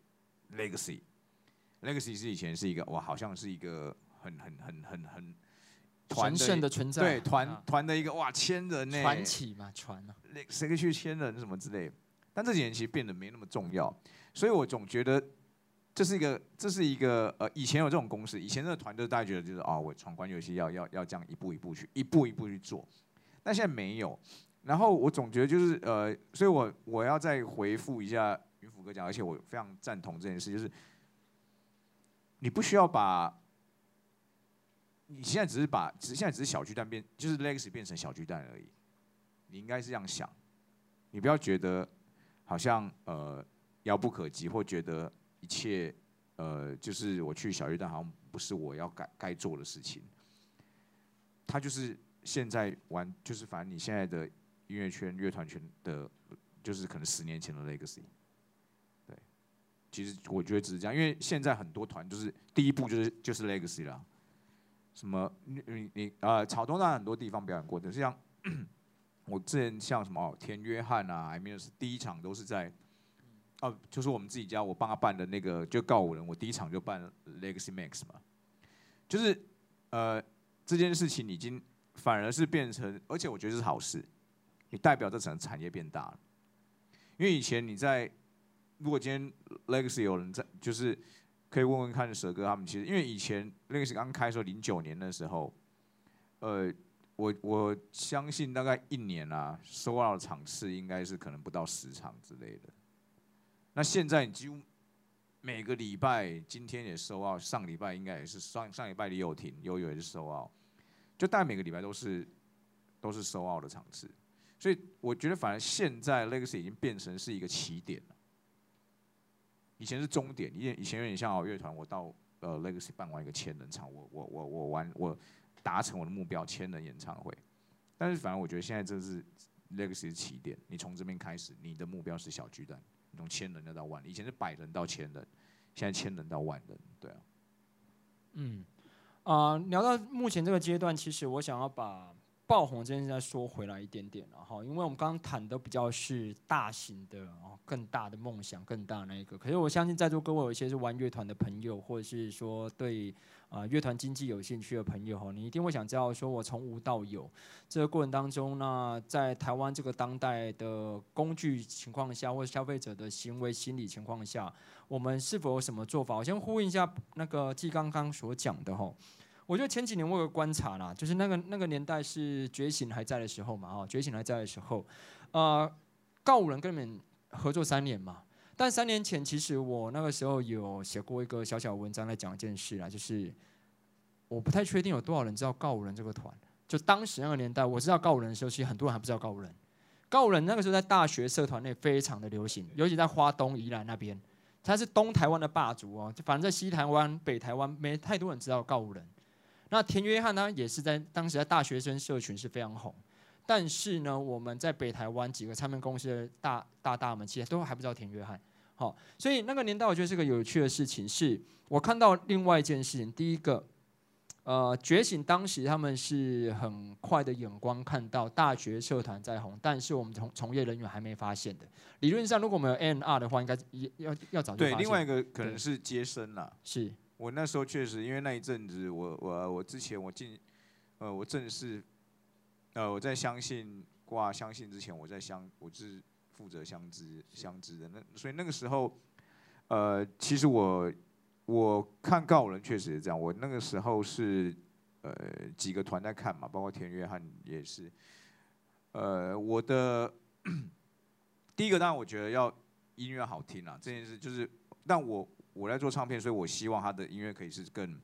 Legacy，Legacy 是以前是一个哇，好像是一个很很很很很神圣的存在，对团团的一个哇千人呢，传奇嘛传啊，谁可以去千人什么之类，但这几年其实变得没那么重要，所以我总觉得。这是一个，这是一个，呃，以前有这种公式，以前这个团队大家觉得就是啊，我闯关游戏要要要这样一步一步去，一步一步去做，但现在没有。然后我总觉得就是，呃，所以我我要再回复一下云甫哥讲，而且我非常赞同这件事，就是你不需要把，你现在只是把，只现在只是小巨蛋变，就是 Legacy 变成小巨蛋而已。你应该是这样想，你不要觉得好像呃遥不可及，或觉得。一切，呃，就是我去小巨蛋，好像不是我要该该做的事情。他就是现在玩，就是反正你现在的音乐圈、乐团圈的，就是可能十年前的 legacy。对，其实我觉得只是这样，因为现在很多团就是第一步就是就是 legacy 了。什么你你你啊，草东在很多地方表演过，但是像我之前像什么哦，田约翰啊，I mean 是第一场都是在。哦，就是我们自己家，我帮他办的那个，就告五人，我第一场就办 Legacy Max 嘛，就是呃这件事情已经反而是变成，而且我觉得是好事，你代表这整个产业变大了，因为以前你在，如果今天 Legacy 有人在，就是可以问问看蛇哥他们，其实因为以前 Legacy 刚开的时候，零九年的时候，呃，我我相信大概一年啊，收到的场次应该是可能不到十场之类的。那现在你几乎每个礼拜，今天也收奥，上礼拜应该也是上上礼拜也有停，有有也是收奥，就大概每个礼拜都是都是收奥的场次，所以我觉得反而现在 Legacy 已经变成是一个起点了，以前是终点，以以前有点像乐团，我到呃 Legacy 办完一个千人场，我我我我完我达成我的目标千人演唱会，但是反而我觉得现在这是 Legacy 的起点，你从这边开始，你的目标是小巨蛋。从千人要到万，以前是百人到千人，现在千人到万人，对啊。嗯，啊，聊到目前这个阶段，其实我想要把爆红这件事再说回来一点点了哈，因为我们刚刚谈的比较是大型的哦，更大的梦想，更大那一个。可是我相信在座各位有一些是玩乐团的朋友，或者是说对。啊，乐团经济有兴趣的朋友哈，你一定会想知道，说我从无到有这个过程当中，那在台湾这个当代的工具情况下，或者消费者的行为心理情况下，我们是否有什么做法？我先呼应一下那个季刚刚所讲的哈。我觉得前几年我有观察啦，就是那个那个年代是觉醒还在的时候嘛，哦，觉醒还在的时候，呃，告五人跟你们合作三年嘛。但三年前，其实我那个时候有写过一个小小文章来讲一件事啊，就是我不太确定有多少人知道告五人这个团。就当时那个年代，我知道告五人的时候，其实很多人还不知道告五人。告五人那个时候在大学社团内非常的流行，尤其在花东宜兰那边，他是东台湾的霸主哦。反正在西台湾、北台湾没太多人知道告五人。那田约翰呢，也是在当时在大学生社群是非常红。但是呢，我们在北台湾几个唱片公司的大大大们，其实都还不知道田约翰。好，所以那个年代我觉得是个有趣的事情，是我看到另外一件事情。第一个，呃，觉醒当时他们是很快的眼光看到大学社团在红，但是我们从从业人员还没发现的。理论上，如果我们有 N R 的话，应该也要要早就对。另外一个可能是接生了。是我那时候确实，因为那一阵子，我我我之前我进，呃，我正式，呃，我在相信挂相信之前，我在相我是。负责相知相知的那，所以那个时候，呃，其实我我看告人确实是这样。我那个时候是呃几个团在看嘛，包括田约翰也是。呃，我的 第一个当然我觉得要音乐好听啊，这件事就是，但我我在做唱片，所以我希望他的音乐可以是更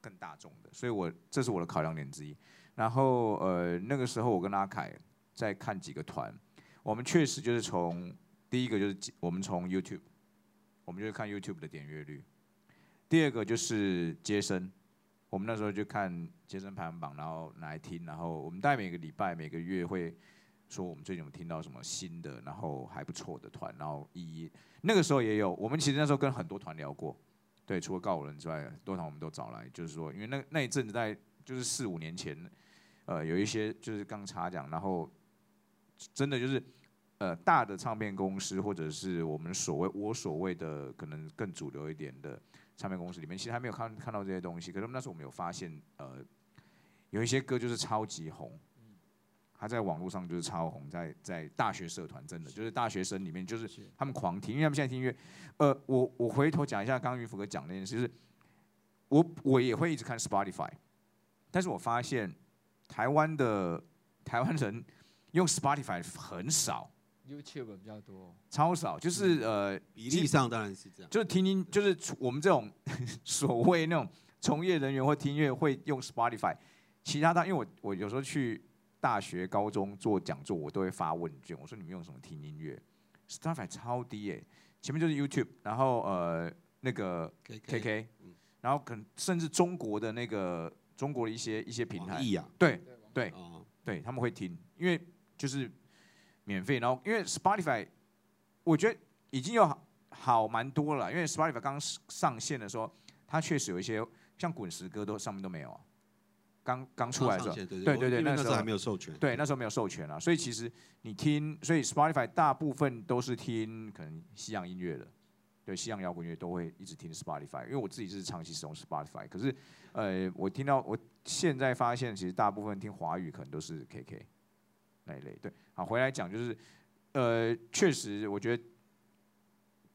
更大众的，所以我这是我的考量点之一。然后呃那个时候我跟阿凯在看几个团。我们确实就是从第一个就是我们从 YouTube，我们就是看 YouTube 的点阅率。第二个就是接生，我们那时候就看接生排行榜，然后来听，然后我们大概每个礼拜、每个月会说我们最近有听到什么新的，然后还不错的团，然后一那个时候也有，我们其实那时候跟很多团聊过，对，除了告五人之外，多团我们都找来，就是说，因为那那一阵子在就是四五年前，呃，有一些就是刚查讲，然后真的就是呃大的唱片公司或者是我们所谓我所谓的可能更主流一点的唱片公司里面，其实还没有看看到这些东西。可是那时候我们有发现，呃，有一些歌就是超级红。他在网络上就是超红，在在大学社团真的就是大学生里面就是他们狂听，因为他们现在听音乐。呃，我我回头讲一下刚刚云福哥讲那件事，就是我我也会一直看 Spotify，但是我发现台湾的台湾人用 Spotify 很少，YouTube 比较多，超少，就是呃比例上当然是这样，就是听音就是我们这种 所谓那种从业人员或听音乐会用 Spotify，其他的因为我我有时候去。大学、高中做讲座，我都会发问卷。我说你们用什么听音乐？Spotify 超低耶，前面就是 YouTube，然后呃那个 KK，然后可能甚至中国的那个中国的一些一些平台，对对对，他们会听，因为就是免费。然后因为 Spotify，我觉得已经有好好蛮多了，因为 Spotify 刚上线的时候，它确实有一些像滚石歌都上面都没有啊。刚刚出来的时候，对对对，那时候还没有授权。对，那时候没有授权啊，所以其实你听，所以 Spotify 大部分都是听可能西洋音乐的，对，西洋摇滚乐都会一直听 Spotify。因为我自己是长期使用 Spotify，可是呃，我听到我现在发现，其实大部分听华语可能都是 KK 那一类。对，好，回来讲就是呃，确实我觉得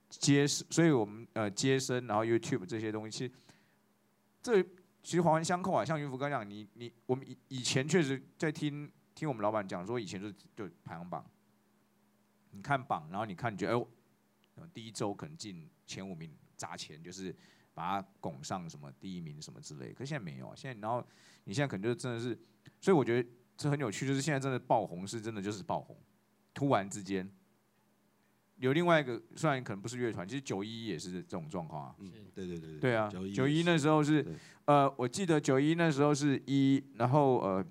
接，所以我们呃接生，然后 YouTube 这些东西，其实这。其实环环相扣啊，像云福刚讲，你你我们以以前确实在听听我们老板讲说，以前就就排行榜，你看榜，然后你看你觉得，哎，第一周可能进前五名砸钱，就是把它拱上什么第一名什么之类。可是现在没有啊，现在然后你现在可能就真的是，所以我觉得这很有趣，就是现在真的爆红是真的就是爆红，突然之间。有另外一个，虽然可能不是乐团，其实九一也是这种状况啊。嗯，对对对对啊，九一那时候是，呃，我记得九一那时候是一，然后呃，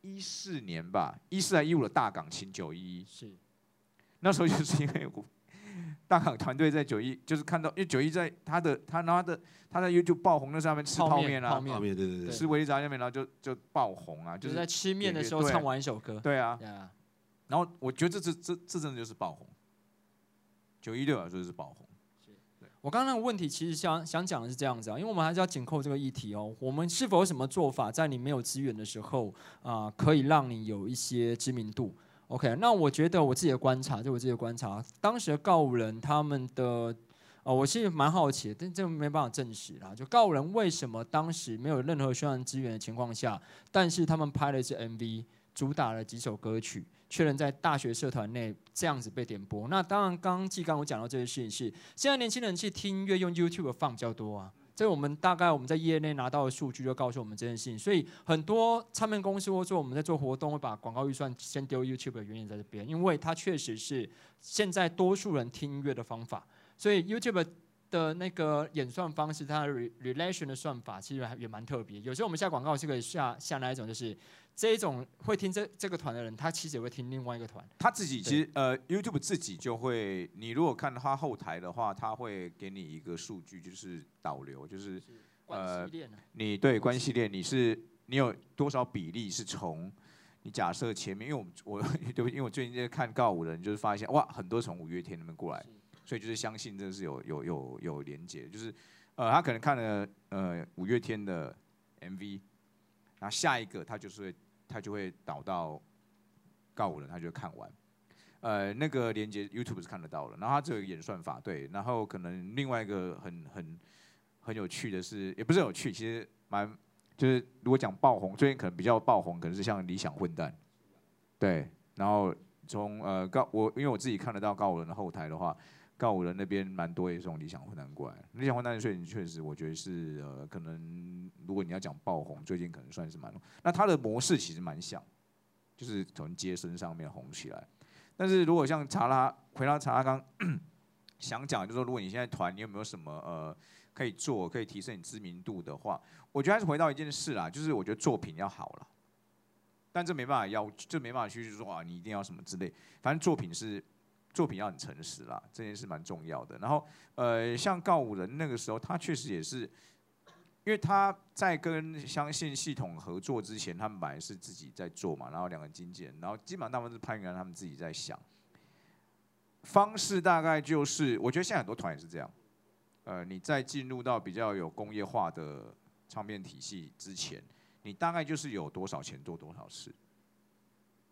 一四年吧，一四还一五的大港请九一。是。那时候就是因为我大港团队在九一，就是看到，因为九一在他的他拿的他在 YouTube 爆红，那上面吃泡面啊，泡面对对对，吃维力炸酱面，然后就就爆红啊，就是在吃面的时候唱完一首歌。对啊。然后我觉得这这这这真的就是爆红，九一六啊，就是爆红。我刚刚那个问题其实想想讲的是这样子啊，因为我们还是要紧扣这个议题哦。我们是否有什么做法，在你没有资源的时候啊，可以让你有一些知名度？OK，那我觉得我自己的观察，就我自己的观察，当时的告五人他们的，呃，我其实蛮好奇，但这没办法证实啦。就告五人为什么当时没有任何宣传资源的情况下，但是他们拍了一支 MV，主打了几首歌曲。确认在大学社团内这样子被点播，那当然，刚刚季刚我讲到这件事情是，现在年轻人去听音乐用 YouTube 放比较多啊，这我们大概我们在业内拿到的数据就告诉我们这件事情，所以很多唱片公司或者说我们在做活动会把广告预算先丢 YouTube 的原因在这边，因为它确实是现在多数人听音乐的方法，所以 YouTube 的那个演算方式，它的 relation 的算法其实也蛮特别，有时候我们下广告是可以下下那一种就是。这一种会听这这个团的人，他其实也会听另外一个团。他自己其实呃，YouTube 自己就会，你如果看他后台的话，他会给你一个数据，就是导流，就是呃，你对关系链，你是你有多少比例是从你假设前面，因为我我 对不，因为我最近在看告五人，就是发现哇，很多从五月天那边过来，所以就是相信这是有有有有连接，就是呃，他可能看了呃五月天的 MV，然后下一个他就是会。他就会导到告五人，他就看完。呃，那个连接 YouTube 是看得到的。然后他这个演算法对，然后可能另外一个很很很有趣的是，也不是有趣，其实蛮就是如果讲爆红，最近可能比较爆红，可能是像理想混蛋。对，然后从呃告我，因为我自己看得到告五人的后台的话，告五人那边蛮多也是种理想混蛋过来。理想混蛋所以确实我觉得是呃可能。如果你要讲爆红，最近可能算是蛮，那它的模式其实蛮像，就是从接生上面红起来。但是如果像查拉回到查拉刚 想讲，就是说如果你现在团，你有没有什么呃可以做，可以提升你知名度的话，我觉得还是回到一件事啦，就是我觉得作品要好了。但这没办法要，这没办法去说啊，你一定要什么之类。反正作品是作品要很诚实啦，这件事蛮重要的。然后呃，像告五人那个时候，他确实也是。因为他在跟相信系统合作之前，他们本来是自己在做嘛，然后两个经纪人，然后基本上大部分是潘源他们自己在想方式，大概就是我觉得现在很多团也是这样，呃，你在进入到比较有工业化的唱片体系之前，你大概就是有多少钱做多少事，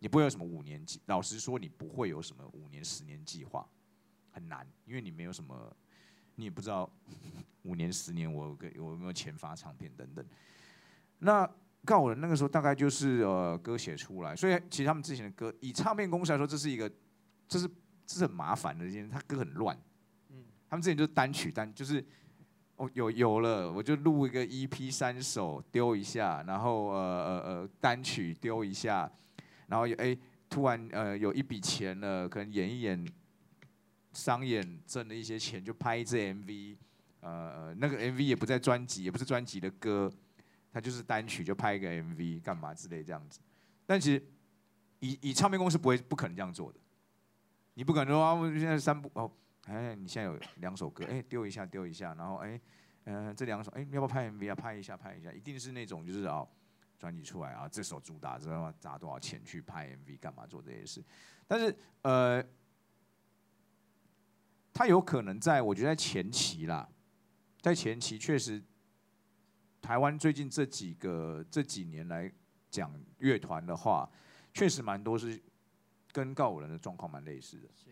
你不会有什么五年计，老实说，你不会有什么五年、十年计划，很难，因为你没有什么。你也不知道五年十年我给我有没有钱发唱片等等。那告我的那个时候大概就是呃歌写出来，所以其实他们之前的歌以唱片公司来说，这是一个这是这是很麻烦的一件，他歌很乱。嗯，他们之前就是单曲单就是哦有有了我就录一个 EP 三首丢一下，然后呃呃呃单曲丢一下，然后哎突然呃有一笔钱了，可能演一演。商演挣了一些钱，就拍一支 MV，呃，那个 MV 也不在专辑，也不是专辑的歌，它就是单曲，就拍一个 MV 干嘛之类这样子。但其实以以唱片公司不会不可能这样做的，你不可能说啊，我现在三部哦，哎，你现在有两首歌，哎，丢一下丢一下，然后哎，嗯，这两首，哎，要不要拍 MV 啊？拍一下拍一下，一定是那种就是哦，专辑出来啊，这首主打知道吗？砸多少钱去拍 MV 干嘛做这些事？但是呃。他有可能在，我觉得在前期啦，在前期确实，台湾最近这几个这几年来讲乐团的话，确实蛮多是跟告五人的状况蛮类似的。是，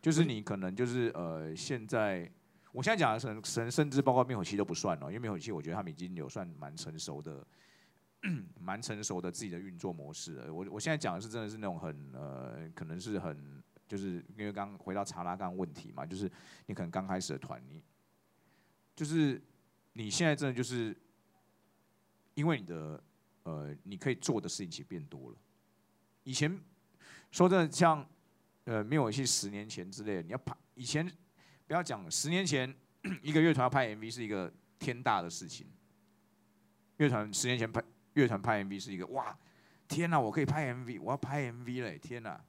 就是你可能就是呃，现在我现在讲的甚甚甚至包括灭火器都不算哦，因为灭火器我觉得他们已经有算蛮成熟的，蛮成熟的自己的运作模式。我我现在讲的是真的是那种很呃，可能是很。就是因为刚回到查拉刚问题嘛，就是你可能刚开始的团，你就是你现在真的就是因为你的呃，你可以做的事情其实变多了。以前说真的，像呃，灭火器十年前之类的，你要拍以前不要讲十年前 一个乐团要拍 MV 是一个天大的事情。乐团十年前拍乐团拍 MV 是一个哇，天哪，我可以拍 MV，我要拍 MV 嘞，天哪！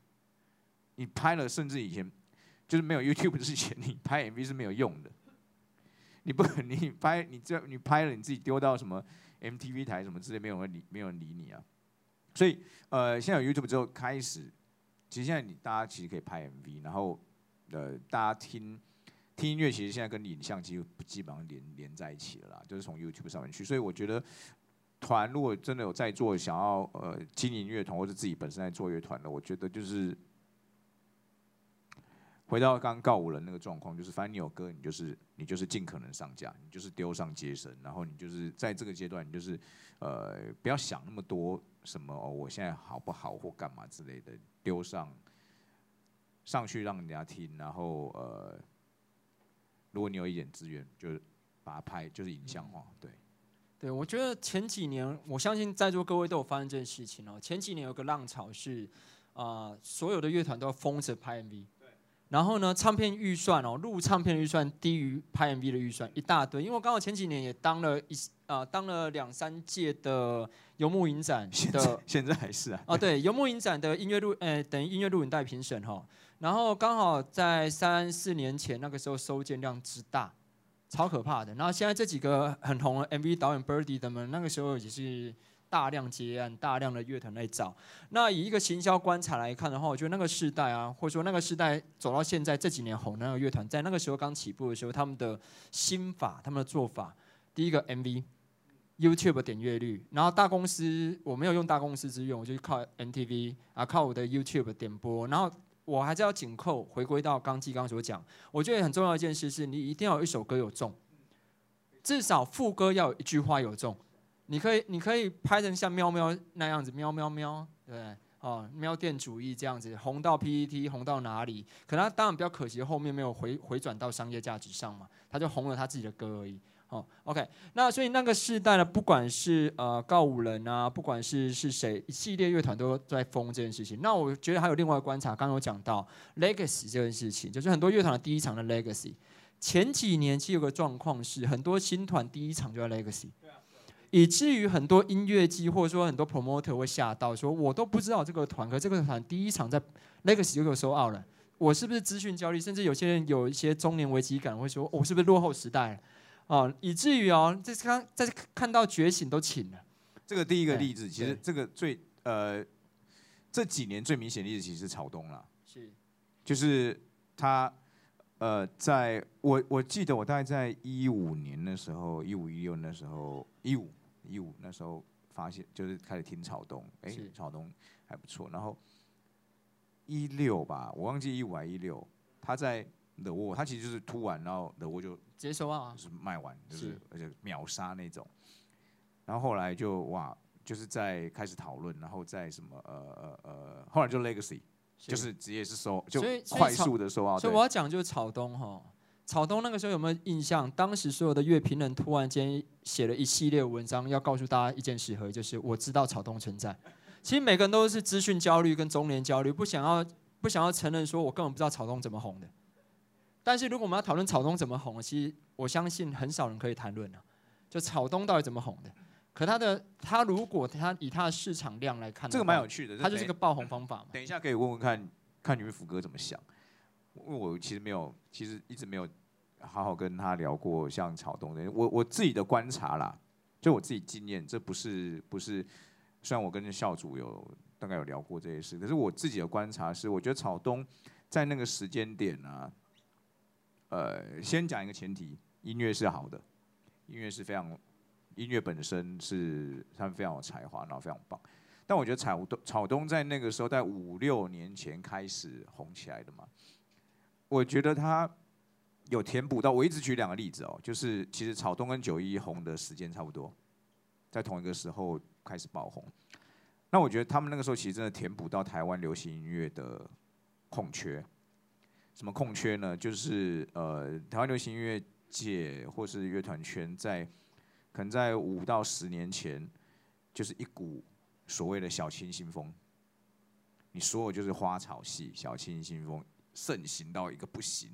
你拍了，甚至以前就是没有 YouTube 之前，你拍 MV 是没有用的。你不，你拍，你这你拍了，你自己丢到什么 MTV 台什么之类，没有人理，没有人理你啊。所以，呃，现在有 YouTube 之后开始，其实现在你大家其实可以拍 MV，然后呃，大家听听音乐，其实现在跟影像基基本上连连在一起了啦，就是从 YouTube 上面去。所以我觉得，团如果真的有在做，想要呃经营乐团或者自己本身在做乐团的，我觉得就是。回到刚刚告五人那个状况，就是反正你有歌，你就是你就是尽可能上架，你就是丢上街声，然后你就是在这个阶段，你就是呃不要想那么多什么哦，我现在好不好或干嘛之类的，丢上上去让人家听，然后呃如果你有一点资源，就是把它拍，就是影像化，对。对，我觉得前几年，我相信在座各位都有发生这件事情哦。前几年有个浪潮是啊，所有的乐团都要疯着拍 MV。然后呢，唱片预算哦，录唱片的预算低于拍 MV 的预算一大堆。因为我刚好前几年也当了一啊，当了两三届的游牧影展的，现在还是啊。哦，对，游牧影展的音乐录，呃，等于音乐录影带评审哈。然后刚好在三四年前那个时候收件量之大，超可怕的。然后现在这几个很红的 MV 导演 Birdy 他们，那个时候也是。大量接案，大量的乐团来找。那以一个行销观察来看的话，我觉得那个时代啊，或者说那个时代走到现在这几年红的那个乐团，在那个时候刚起步的时候，他们的心法、他们的做法，第一个 MV，YouTube 点阅率，然后大公司我没有用大公司资源，我就靠 MTV 啊，靠我的 YouTube 点播。然后我还是要紧扣回归到刚纪刚所讲，我觉得很重要一件事是，你一定要有一首歌有中，至少副歌要有一句话有中。你可以，你可以拍成像喵喵那样子，喵喵喵，对，哦，喵店主义这样子，红到 PPT，红到哪里？可能当然比较可惜，后面没有回回转到商业价值上嘛，他就红了他自己的歌而已。哦，OK，那所以那个时代呢，不管是呃告五人啊，不管是是谁，一系列乐团都在疯这件事情。那我觉得还有另外观察，刚刚有讲到 Legacy 这件事情，就是很多乐团的第一场的 Legacy。前几年其实有个状况是，很多新团第一场就要 Legacy。以至于很多音乐季或者说很多 promoter 会吓到，说我都不知道这个团，可这个团第一场在 Legacy 就给我收 out 了，我是不是资讯焦虑？甚至有些人有一些中年危机感，会说我是不是落后时代了？哦，以至于哦，这刚在看到觉醒都请了。这个第一个例子，其实这个最呃这几年最明显的例子，其实是草东了。是，就是他呃，在我我记得我大概在一五年的时候，一五一六那时候，一五一五那时候发现，就是开始听草东，哎，草东还不错。然后一六吧，我忘记一五还一六，他在。的沃，他其实就是突完，然后的沃就直接收啊，就是卖完，就是而且秒杀那种。然后后来就哇，就是在开始讨论，然后在什么呃呃呃，后来就 Legacy，就是直接是收，就快速的收啊。所以我要讲就是草东哈，草东那个时候有没有印象？当时所有的乐评人突然间写了一系列文章，要告诉大家一件事和就是我知道草东存在。其实每个人都是资讯焦虑跟中年焦虑，不想要不想要承认说我根本不知道草东怎么红的。但是如果我们要讨论草东怎么红，其实我相信很少人可以谈论了。就草东到底怎么红的？可他的他如果他以他的市场量来看，这个蛮有趣的，他就是个爆红方法嘛。等一下可以问问看看你们福哥怎么想？因为我其实没有，其实一直没有好好跟他聊过像草东的。我我自己的观察啦，就我自己经验，这不是不是。虽然我跟校主有大概有聊过这些事，可是我自己的观察是，我觉得草东在那个时间点呢。呃，先讲一个前提，音乐是好的，音乐是非常，音乐本身是他们非常有才华，然后非常棒。但我觉得草东草东在那个时候，在五六年前开始红起来的嘛，我觉得他有填补到。我一直举两个例子哦，就是其实草东跟九一红的时间差不多，在同一个时候开始爆红。那我觉得他们那个时候其实真的填补到台湾流行音乐的空缺。什么空缺呢？就是呃，台湾流行音乐界或是乐团圈，在可能在五到十年前，就是一股所谓的小清新风。你所有就是花草系小清新风盛行到一个不行，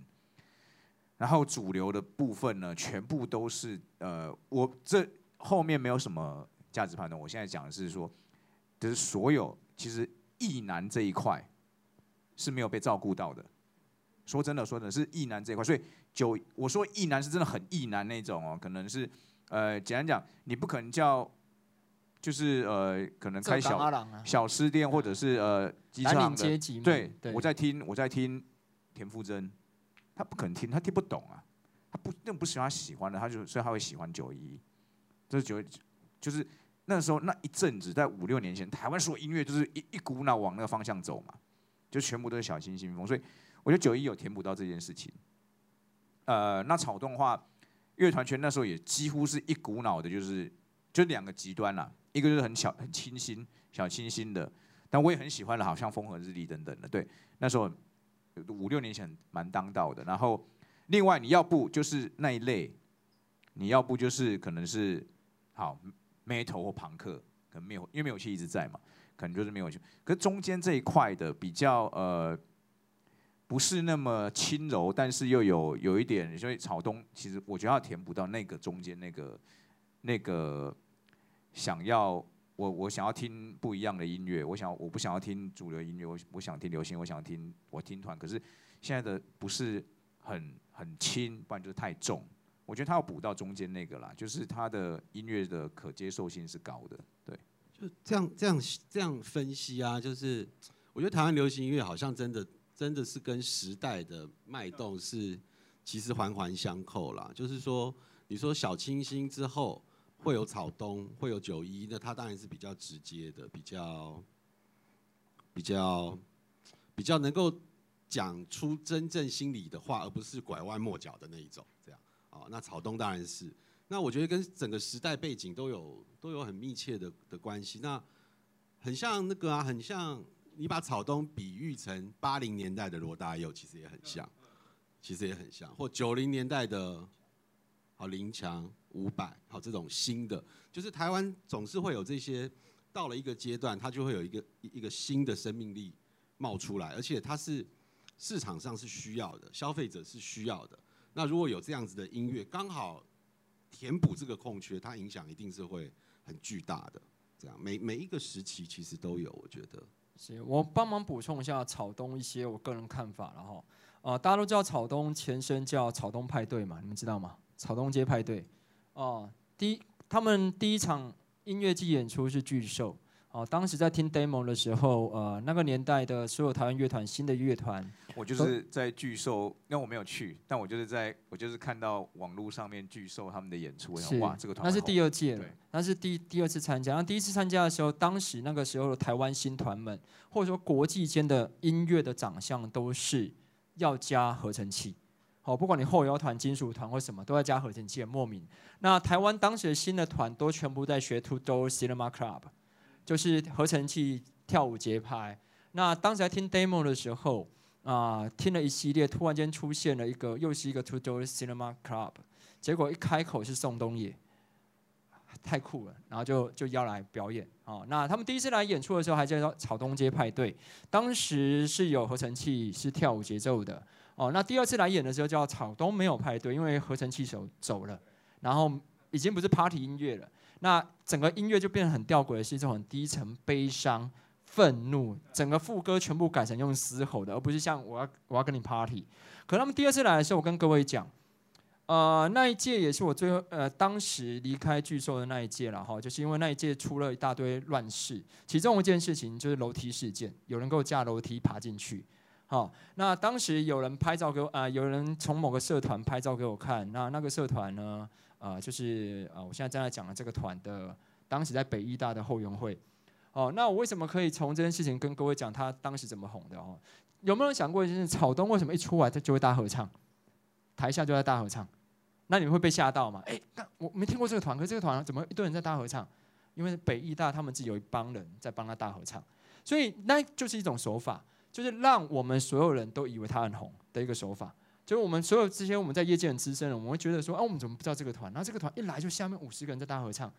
然后主流的部分呢，全部都是呃，我这后面没有什么价值判断。我现在讲的是说，就是所有其实艺男这一块是没有被照顾到的。说真的，说的是意难这一块，所以九我说意难是真的很意难那种哦，可能是呃简单讲，你不可能叫就是呃可能开小小吃店或者是呃机场的，对，我在听我在听田馥甄，他不可能听，他听不懂啊，他不那不喜欢他喜欢的，他就所以他会喜欢九一，这是九就是那时候那一阵子在五六年前，台湾所有音乐就是一一股脑往那个方向走嘛，就全部都是小清新风，所以。我觉得九一有填补到这件事情，呃，那草动的话，乐团圈那时候也几乎是一股脑的，就是就两个极端啦，一个就是很小很清新小清新的，但我也很喜欢的，好像风和日丽等等的，对，那时候五六年前蛮当道的。然后另外你要不就是那一类，你要不就是可能是好 metal 或朋克，可能没有因为没有戏一直在嘛，可能就是没有戏。可是中间这一块的比较呃。不是那么轻柔，但是又有有一点，所以草东其实我觉得要填补到那个中间那个那个想要我我想要听不一样的音乐，我想我不想要听主流音乐，我我想听流行，我想听我听团，可是现在的不是很很轻，不然就是太重。我觉得他要补到中间那个啦，就是他的音乐的可接受性是高的，对。就这样这样这样分析啊，就是我觉得台湾流行音乐好像真的。真的是跟时代的脉动是其实环环相扣啦。就是说，你说小清新之后会有草东，会有九一，那它当然是比较直接的，比较比较比较能够讲出真正心里的话，而不是拐弯抹角的那一种。这样啊，那草东当然是。那我觉得跟整个时代背景都有都有很密切的的关系。那很像那个啊，很像。你把草东比喻成八零年代的罗大佑，其实也很像，其实也很像，或九零年代的，好林强、伍佰，好这种新的，就是台湾总是会有这些，到了一个阶段，它就会有一个一个新的生命力冒出来，而且它是市场上是需要的，消费者是需要的。那如果有这样子的音乐，刚好填补这个空缺，它影响一定是会很巨大的。这样每每一个时期其实都有，我觉得。我帮忙补充一下草东一些我个人看法然后，呃，大家都知道草东前身叫草东派对嘛，你们知道吗？草东街派对，哦，第一他们第一场音乐季演出是巨兽。哦，当时在听 demo 的时候，呃，那个年代的所有台湾乐团，新的乐团，我就是在巨兽，那我没有去，但我就是在，我就是看到网络上面巨兽他们的演出，哇，这个团那是第二届了，那是第第二次参加。那第一次参加的时候，当时那个时候的台湾新团们，或者说国际间的音乐的长相，都是要加合成器。哦，不管你后摇团、金属团或什么，都要加合成器，很莫名。那台湾当时的新的团都全部在学 Two Door Cinema Club。就是合成器跳舞节拍。那当时在听 demo 的时候，啊，听了一系列，突然间出现了一个，又是一个 Two Door Cinema Club，结果一开口是宋冬野，太酷了，然后就就要来表演。哦，那他们第一次来演出的时候，还叫做草东街派对，当时是有合成器是跳舞节奏的。哦，那第二次来演的时候叫草东没有派对，因为合成器手走了，然后已经不是 party 音乐了。那整个音乐就变得很吊诡，是一种很低沉、悲伤、愤怒，整个副歌全部改成用嘶吼的，而不是像我要我要跟你 party。可他们第二次来的时候，我跟各位讲，呃，那一届也是我最后呃当时离开巨兽的那一届了哈，就是因为那一届出了一大堆乱事，其中一件事情就是楼梯事件，有人给我架楼梯爬进去。好，那当时有人拍照给我啊，有人从某个社团拍照给我看，那那个社团呢？啊，就是啊，我现在正在讲的这个团的，当时在北医大的后援会。哦，那我为什么可以从这件事情跟各位讲他当时怎么红的哦？有没有想过，就是草东为什么一出来他就会大合唱，台下就在大合唱？那你们会被吓到吗？哎，那我没听过这个团，可这个团怎么一堆人在大合唱？因为北艺大他们自己有一帮人在帮他大合唱，所以那就是一种手法，就是让我们所有人都以为他很红的一个手法。就是我们所有这些我们在业界很资深的，我们会觉得说，啊，我们怎么不知道这个团？然后这个团一来就下面五十个人在大合唱，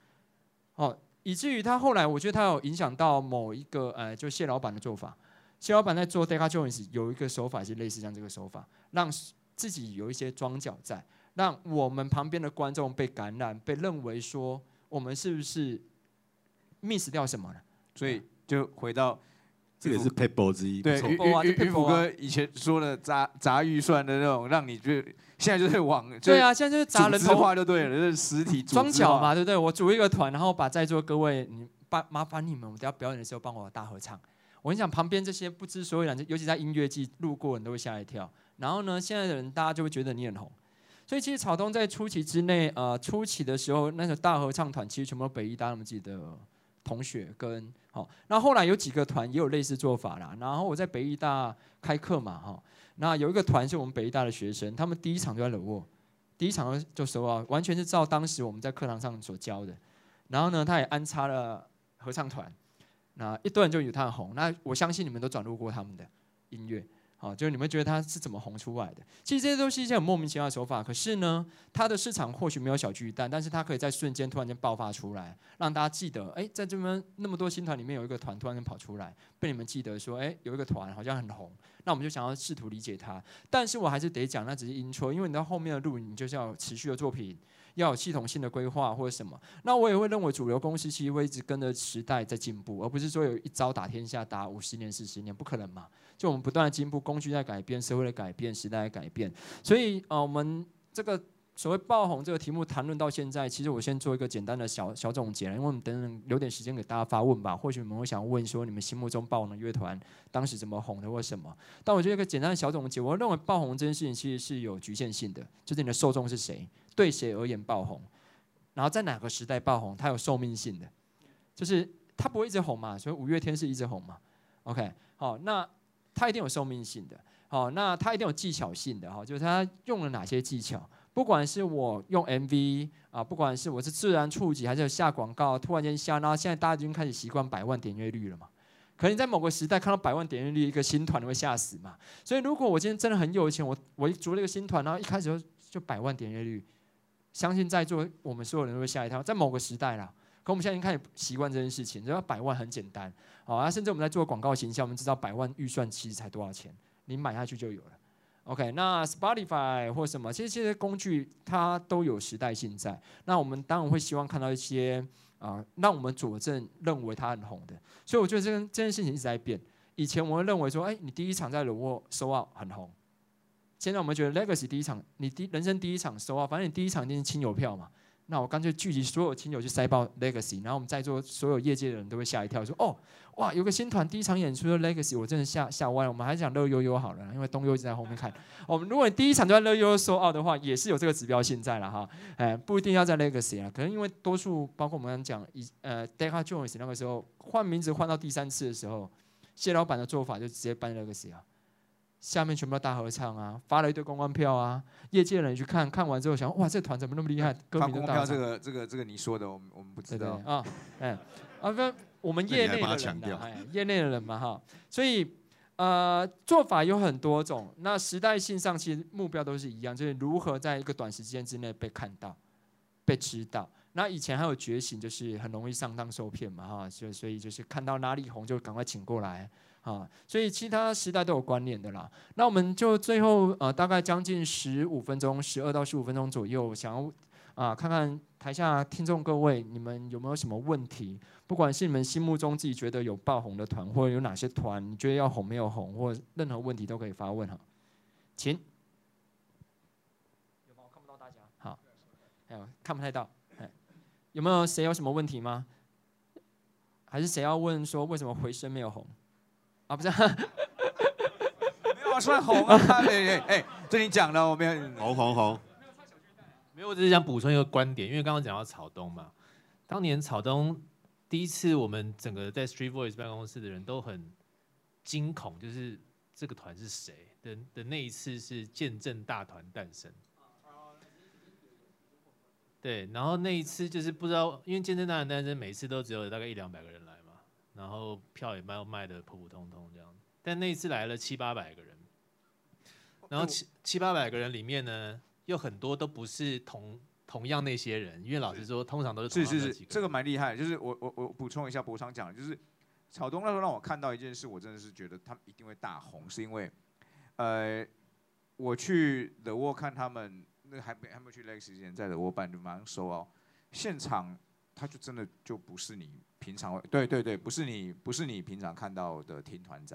哦，以至于他后来，我觉得他有影响到某一个，呃，就谢老板的做法。谢老板在做 Decca Jones 有一个手法是类似像这个手法，让自己有一些庄脚在，让我们旁边的观众被感染，被认为说我们是不是 miss 掉什么了？所以就回到。这个是 paper 之一，对，于于福哥以前说的砸砸预算的那种，让你就现在就是往对啊，现在就是砸人头化就对了，就是实体装脚嘛，对不对？我组一个团，然后把在座各位，你帮麻烦你们，我们等下表演的时候帮我大合唱。我跟你讲，旁边这些不知所以然，尤其在音乐季路过人都会吓一跳。然后呢，现在的人大家就会觉得你很红。所以其实草东在初期之内，呃，初期的时候那个大合唱团其实全部都北医，大家有没有记得？同学跟好，那后来有几个团也有类似做法啦。然后我在北艺大开课嘛，哈，那有一个团是我们北艺大的学生，他们第一场就在冷沃，第一场就说啊，完全是照当时我们在课堂上所教的。然后呢，他也安插了合唱团，那一顿就有他红。那我相信你们都转录过他们的音乐。好，就是你们觉得他是怎么红出来的？其实这些都是一些很莫名其妙的手法。可是呢，他的市场或许没有小巨蛋，但是他可以在瞬间突然间爆发出来，让大家记得，哎，在这边那么多新团里面有一个团突然间跑出来，被你们记得说，哎，有一个团好像很红，那我们就想要试图理解它。但是我还是得讲，那只是因错，因为你到后面的路，你就是要持续的作品。要有系统性的规划或者什么，那我也会认为主流公司其实会一直跟着时代在进步，而不是说有一招打天下，打五十年、四十年，不可能嘛？就我们不断的进步，工具在改变，社会的改变，时代在改变，所以呃，我们这个所谓爆红这个题目谈论到现在，其实我先做一个简单的小小总结，因为我们等等留点时间给大家发问吧，或许你们会想问说，你们心目中爆红的乐团当时怎么红的或什么？但我觉得一个简单的小总结，我认为爆红这件事情其实是有局限性的，就是你的受众是谁。对谁而言爆红，然后在哪个时代爆红，它有寿命性的，就是它不会一直红嘛，所以五月天是一直红嘛。OK，好，那它一定有寿命性的，好，那它一定有技巧性的，哈，就是它用了哪些技巧？不管是我用 MV 啊，不管是我是自然触及，还是下广告，突然间下，然后现在大家已经开始习惯百万点阅率了嘛。可能在某个时代看到百万点阅率一个新团，会吓死嘛。所以如果我今天真的很有钱，我我组了一个新团，然后一开始就就百万点阅率。相信在座我们所有人都会吓一跳，在某个时代啦，可我们现在已经开始习惯这件事情，只要百万很简单，好啊，甚至我们在做广告形象，我们知道百万预算其实才多少钱，你买下去就有了。OK，那 Spotify 或什么，其实这些工具它都有时代性在。那我们当然会希望看到一些啊，让我们佐证认为它很红的。所以我觉得这这件事情一直在变。以前我会认为说，哎，你第一场在冷沃收奥很红，现在我们觉得 Legacy 第一场，你第人生第一场收啊，反正你第一场一定是亲友票嘛。那我干脆聚集所有亲友去塞爆 Legacy，然后我们在座所有业界的人都会吓一跳，说哦，哇，有个新团第一场演出的 Legacy，我真的吓吓歪了。我们还是讲乐悠悠好了，因为东悠一直在后面看。我们如果你第一场就在乐悠悠收奥的话，也是有这个指标性在了哈。哎，不一定要在 Legacy 啊，可能因为多数包括我们讲以呃 Deca Jones 那个时候换名字换到第三次的时候，谢老板的做法就直接搬 Legacy 啊。下面全部都大合唱啊，发了一堆公关票啊，业界人去看看完之后想，哇，这团怎么那么厉害？发公关票这个这个这个你说的，我们我们不知道啊，哎，啊不，我们业内的人，哎，业内的人嘛哈，所以呃做法有很多种，那时代性上其实目标都是一样，就是如何在一个短时间之内被看到、被知道。那以前还有觉醒，就是很容易上当受骗嘛哈，所以所以就是看到哪里红就赶快请过来。啊，所以其他时代都有关联的啦。那我们就最后呃，大概将近十五分钟，十二到十五分钟左右，想要啊看看台下听众各位，你们有没有什么问题？不管是你们心目中自己觉得有爆红的团，或者有哪些团你觉得要红没有红，或任何问题都可以发问哈。请。有吗？我看不到大家。好，还有看不太到。哎，有没有谁有什么问题吗？还是谁要问说为什么回声没有红？啊，不是，没有啊，算红啊！哎哎哎，这你讲的，我没有红红红，没有，我只是想补充一个观点，因为刚刚讲到草东嘛，当年草东第一次，我们整个在 Street Voice 办公室的人都很惊恐，就是这个团是谁的的那一次是见证大团诞生。对，然后那一次就是不知道，因为见证大团诞生，每次都只有大概一两百个人来。然后票也卖卖的普普通通这样，但那一次来了七八百个人，然后七七八百个人里面呢，又很多都不是同同样那些人，因为老实说，通常都是是是是，这个蛮厉害。就是我我我补充一下，博昌讲，就是草东那时候让我看到一件事，我真的是觉得他们一定会大红，是因为呃，我去德沃看他们，那还没还没去那个时间，在德沃办就马上收哦，现场他就真的就不是你。平常对对对，不是你不是你平常看到的听团仔，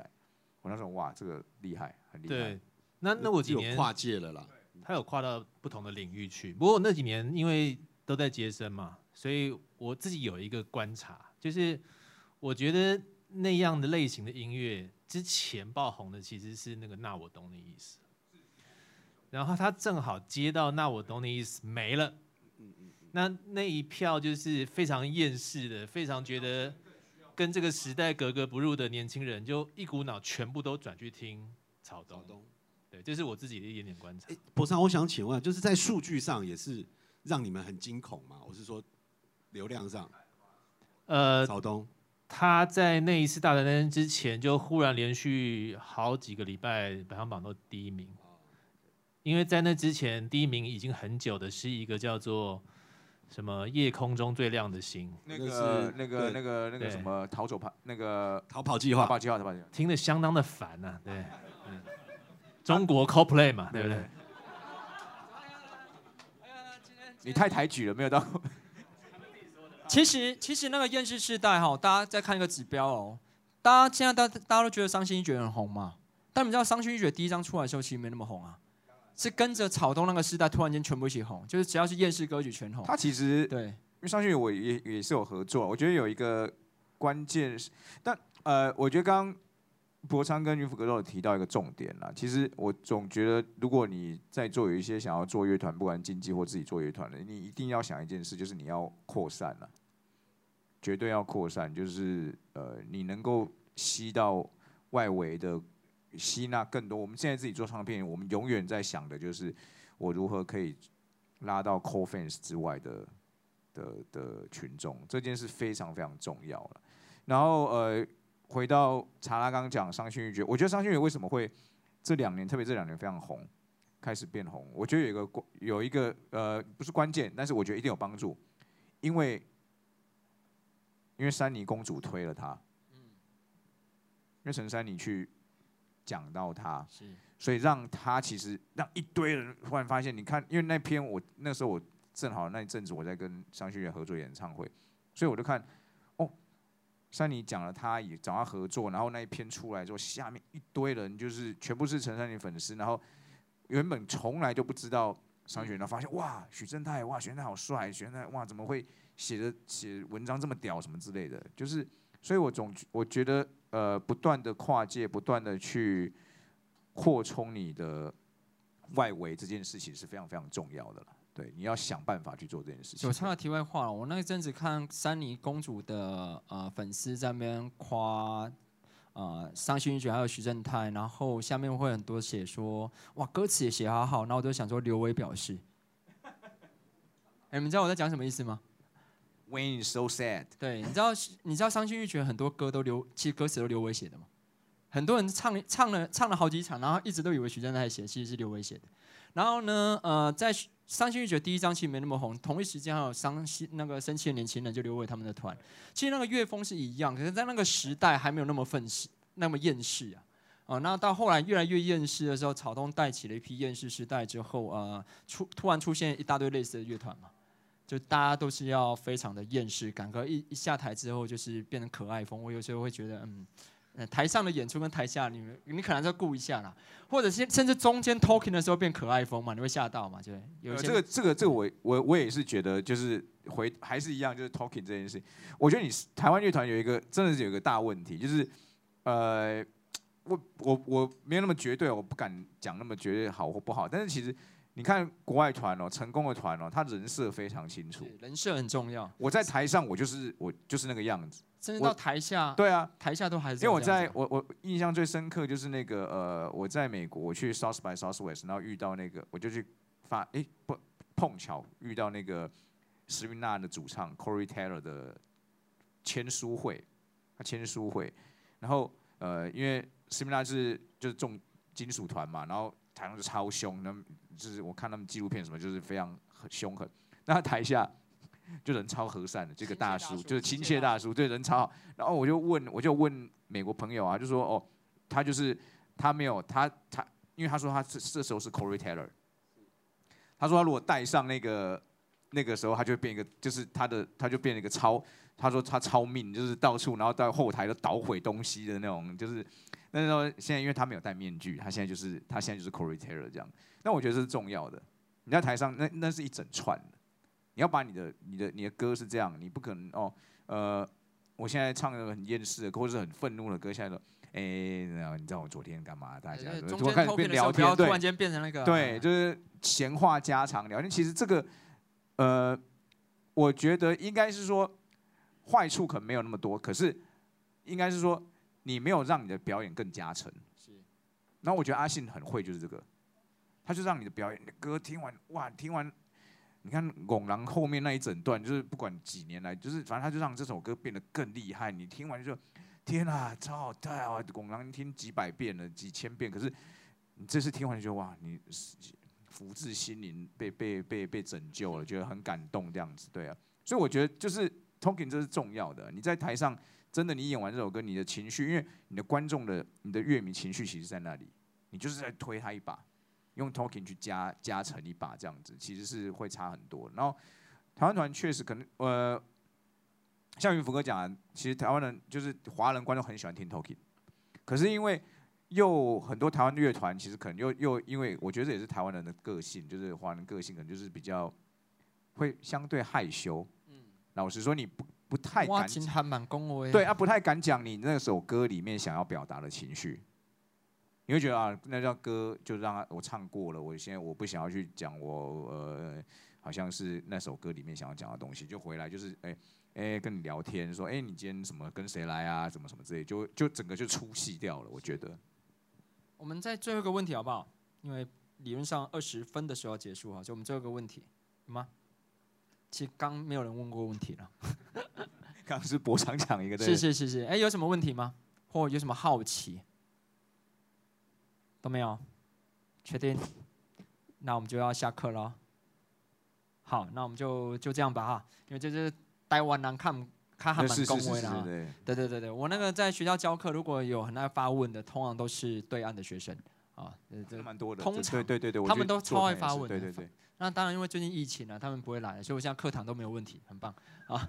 我那时候哇，这个厉害，很厉害。对，那那我几年跨界了啦，他有跨到不同的领域去。不过那几年因为都在接生嘛，所以我自己有一个观察，就是我觉得那样的类型的音乐之前爆红的其实是那个那我懂你意思，然后他正好接到那我懂你意思没了。那那一票就是非常厌世的，非常觉得跟这个时代格格不入的年轻人，就一股脑全部都转去听草东。对，这是我自己的一点点观察。博尚，我想请问，就是在数据上也是让你们很惊恐吗？我是说流量上。呃，草东他在那一次大战争之前，就忽然连续好几个礼拜排行榜都第一名。因为在那之前，第一名已经很久的是一个叫做。什么夜空中最亮的星？那个、那个、那个、那个什么逃走跑那个逃跑计划？逃跑计划，逃跑计划，听得相当的烦呐。对，中国 CoPlay 嘛，对不对？你太抬举了，没有到。其实，其实那个厌世世代哈，大家再看一个指标哦。大家现在大大家都觉得伤心欲绝很红嘛？但你知道伤心欲绝第一张出来的时候，其实没那么红啊。是跟着草东那个时代突然间全部一起红，就是只要是厌世歌曲全红。他其实对，因为上去我也也是有合作，我觉得有一个关键是，但呃，我觉得刚刚博昌跟云福格都有提到一个重点啦。其实我总觉得，如果你在做有一些想要做乐团，不管经济或自己做乐团的，你一定要想一件事，就是你要扩散了，绝对要扩散，就是呃，你能够吸到外围的。吸纳更多。我们现在自己做唱片，我们永远在想的就是我如何可以拉到 co fans 之外的的的群众，这件事非常非常重要了。然后呃，回到查拉刚讲伤心欲绝，我觉得伤心欲绝为什么会这两年，特别这两年非常红，开始变红？我觉得有一个关有一个呃不是关键，但是我觉得一定有帮助，因为因为珊妮公主推了他，嗯，因为陈珊妮去。讲到他，所以让他其实让一堆人忽然发现，你看，因为那篇我那时候我正好那一阵子我在跟商学院合作演唱会，所以我就看，哦，山妮讲了他也找他合作，然后那一篇出来之后，下面一堆人就是全部是陈珊妮粉丝，然后原本从来就不知道商学院，然后发现哇，许正泰哇，许正泰好帅，许正泰哇，怎么会写的写文章这么屌什么之类的，就是，所以我总我觉得呃，不断的跨界，不断的去扩充你的外围这件事情是非常非常重要的了。对，你要想办法去做这件事情。我插个题外话了，我那一阵子看珊妮公主的呃粉丝在那边夸呃伤心欲绝还有徐正太，然后下面会很多写说哇歌词也写好好，然后我就想说刘伟表示，哎、你们知道我在讲什么意思吗？When is so sad，对，你知道你知道伤心欲绝很多歌都刘，其实歌词都刘伟写的吗？很多人唱唱了唱了好几场，然后一直都以为徐正在写，其实是刘伟写的。然后呢，呃，在《伤心欲绝》第一张其实没那么红，同一时间还有伤心那个生气的年轻人，就刘伟他们的团。其实那个乐风是一样，可是在那个时代还没有那么愤世，那么厌世啊。哦，那到后来越来越厌世的时候，草东带起了一批厌世时代之后，呃，出突然出现一大堆类似的乐团嘛，就大家都是要非常的厌世感，可一一下台之后就是变成可爱风。我有时候会觉得，嗯，呃台上的演出跟台下你们你可能要顾一下啦，或者是甚至中间 talking 的时候变可爱风嘛，你会吓到嘛？对，有一些呃这个这个这个我我我也是觉得就是回还是一样，就是 talking 这件事。我觉得你是台湾乐团有一个真的是有一个大问题，就是呃，我我我没有那么绝对，我不敢讲那么绝对好或不好。但是其实你看国外团哦，成功的团哦，他人设非常清楚。人设很重要，我在台上我就是我就是那个样子。甚至到台下，对啊，台下都还是因为我在我我印象最深刻就是那个呃，我在美国我去 South by Southwest，然后遇到那个我就去发哎不碰巧遇到那个史云娜的主唱 Corey Taylor 的签书会，他签书会，然后呃因为史云娜是就是重金属团嘛，然后台上就超凶，那就是我看他们纪录片什么就是非常很凶狠，那他台下。就人超和善的，这个大叔就是亲亲切大叔，对人超好。然后我就问，我就问美国朋友啊，就说哦，他就是他没有他他，因为他说他这这时候是 Corey Taylor，他说他如果戴上那个那个时候，他就会变一个，就是他的他就变了一个超，他说他超命，就是到处然后到后台都捣毁东西的那种，就是那时候现在因为他没有戴面具，他现在就是他现在就是 Corey Taylor 这样。那我觉得这是重要的，你在台上那那是一整串的，你要把你的你的你的歌是这样，你不可能哦呃。我现在唱的很厌世的歌，或是很愤怒的歌，现在说，哎、然后你知道我昨天干嘛？大家对中间突然开始变聊天，对突然间变成那个对，就是闲话家常聊天。其实这个，呃，我觉得应该是说坏处可能没有那么多，可是应该是说你没有让你的表演更加成。是然后我觉得阿信很会，就是这个，他就让你的表演，你的歌听完，哇，听完，你看《拱狼》后面那一整段，就是不管几年来，就是反正他就让这首歌变得更厉害。你听完就，天啊，超好听啊！《拱狼》听几百遍了，几千遍，可是你这次听完就哇，你福至心灵，被被被被拯救了，觉得很感动这样子，对啊。所以我觉得就是 talking 这是重要的。你在台上真的你演完这首歌，你的情绪，因为你的观众的你的乐迷情绪其实在那里，你就是在推他一把，用 talking 去加加成一把这样子，其实是会差很多。然后台湾团确实可能呃，像云福哥讲，其实台湾人就是华人观众很喜欢听 talking，可是因为又很多台湾乐团其实可能又又因为我觉得这也是台湾人的个性，就是华人个性可能就是比较会相对害羞。老实说，你不不太哇，敢讲对，啊，不太敢讲你那首歌里面想要表达的情绪，你会觉得啊，那叫歌就让他我唱过了，我现在我不想要去讲我呃，好像是那首歌里面想要讲的东西，就回来就是哎哎、跟你聊天说，哎、你今天什么跟谁来啊，什么什么之类，就就整个就出戏掉了，我觉得。我们在最后一个问题好不好？因为理论上二十分的时候要结束哈，就我们最后一个问题有吗？其实刚没有人问过问题了。刚刚是博场讲一个，对是是是是，哎，有什么问题吗？或有什么好奇？都没有，确定？那我们就要下课了。好，那我们就就这样吧哈，因为这是台湾人看看还蛮恭维的。对对对对，我那个在学校教课，如果有很爱发问的，通常都是对岸的学生啊，呃这个蛮多的，通常对对对他们都超爱发问的对对对，那当然，因为最近疫情啊，他们不会来，所以我现在课堂都没有问题，很棒啊。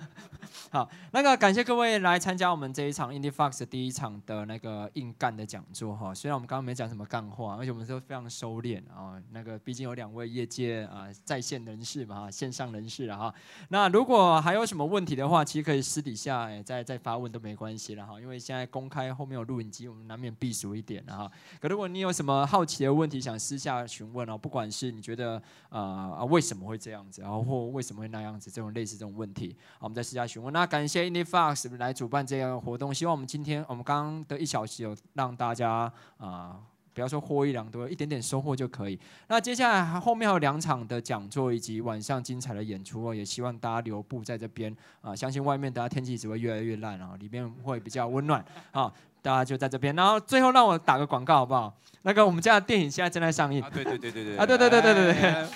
好，那个感谢各位来参加我们这一场 Indie Fox 第一场的那个硬干的讲座哈。虽然我们刚刚没讲什么干话，而且我们都非常收敛啊。那个毕竟有两位业界啊在线人士嘛，线上人士了哈。那如果还有什么问题的话，其实可以私底下再再发问都没关系了哈。因为现在公开后面有录影机，我们难免避俗一点哈。可如果你有什么好奇的问题，想私下询问哦，不管是你觉得呃。啊，为什么会这样子？然后或为什么会那样子？这种类似这种问题，我们在私下询问。那感谢 Indie Fox 来主办这样的活动，希望我们今天我们刚刚的一小时有让大家啊，不要说获益良多，一点点收获就可以。那接下来后面还有两场的讲座以及晚上精彩的演出哦，也希望大家留步在这边啊。相信外面大家天气只会越来越烂啊，里面会比较温暖啊。大家就在这边，然后最后让我打个广告好不好？那个我们家的电影现在正在上映。啊，对对对对对。啊，对对对对对对。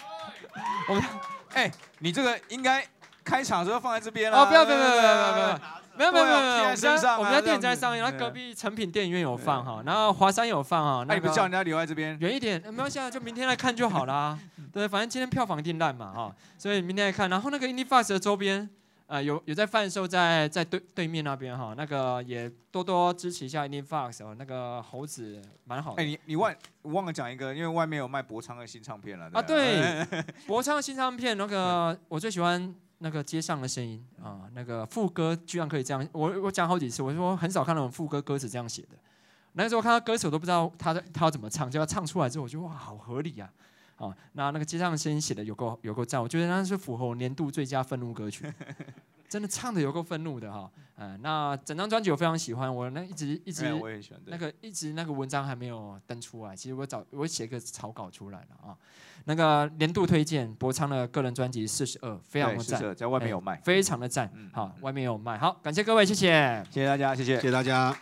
我们哎，你这个应该开场的时候放在这边了。哦，不要不要不要不要不要，没有没有没有没有，我们家我们家电影在上映，然后隔壁成品电影院有放哈，然后华山有放哈。那你不叫人家留在这边？远一点，没关系啊，就明天来看就好啦。对，反正今天票房一定烂嘛哈，所以明天来看。然后那个 Indie Fast 的周边。啊，有有在贩售，在在对对面那边哈，那个也多多支持一下 Indie Fox 哦，那个猴子蛮好。哎，你你忘忘了讲一个，因为外面有卖博昌的新唱片了。啊，对，博昌的新唱片，那个我最喜欢那个街上的声音啊，那个副歌居然可以这样，我我讲好几次，我说很少看到副歌歌词这样写的。那时候看到歌手都不知道他他要怎么唱，就要唱出来之后，我觉得哇，好合理呀。啊，那那个街上的声音写的有够有够赞，我觉得那是符合我年度最佳愤怒歌曲，真的唱的有够愤怒的哈。嗯，那整张专辑我非常喜欢，我那一直一直那个一直那个文章还没有登出来，其实我早我写个草稿出来了啊。那个年度推荐博昌的个人专辑四十二，非常的赞，在外面有卖，非常的赞。好，外面有卖。好，感谢各位，谢谢，谢谢大家，谢谢，谢谢大家。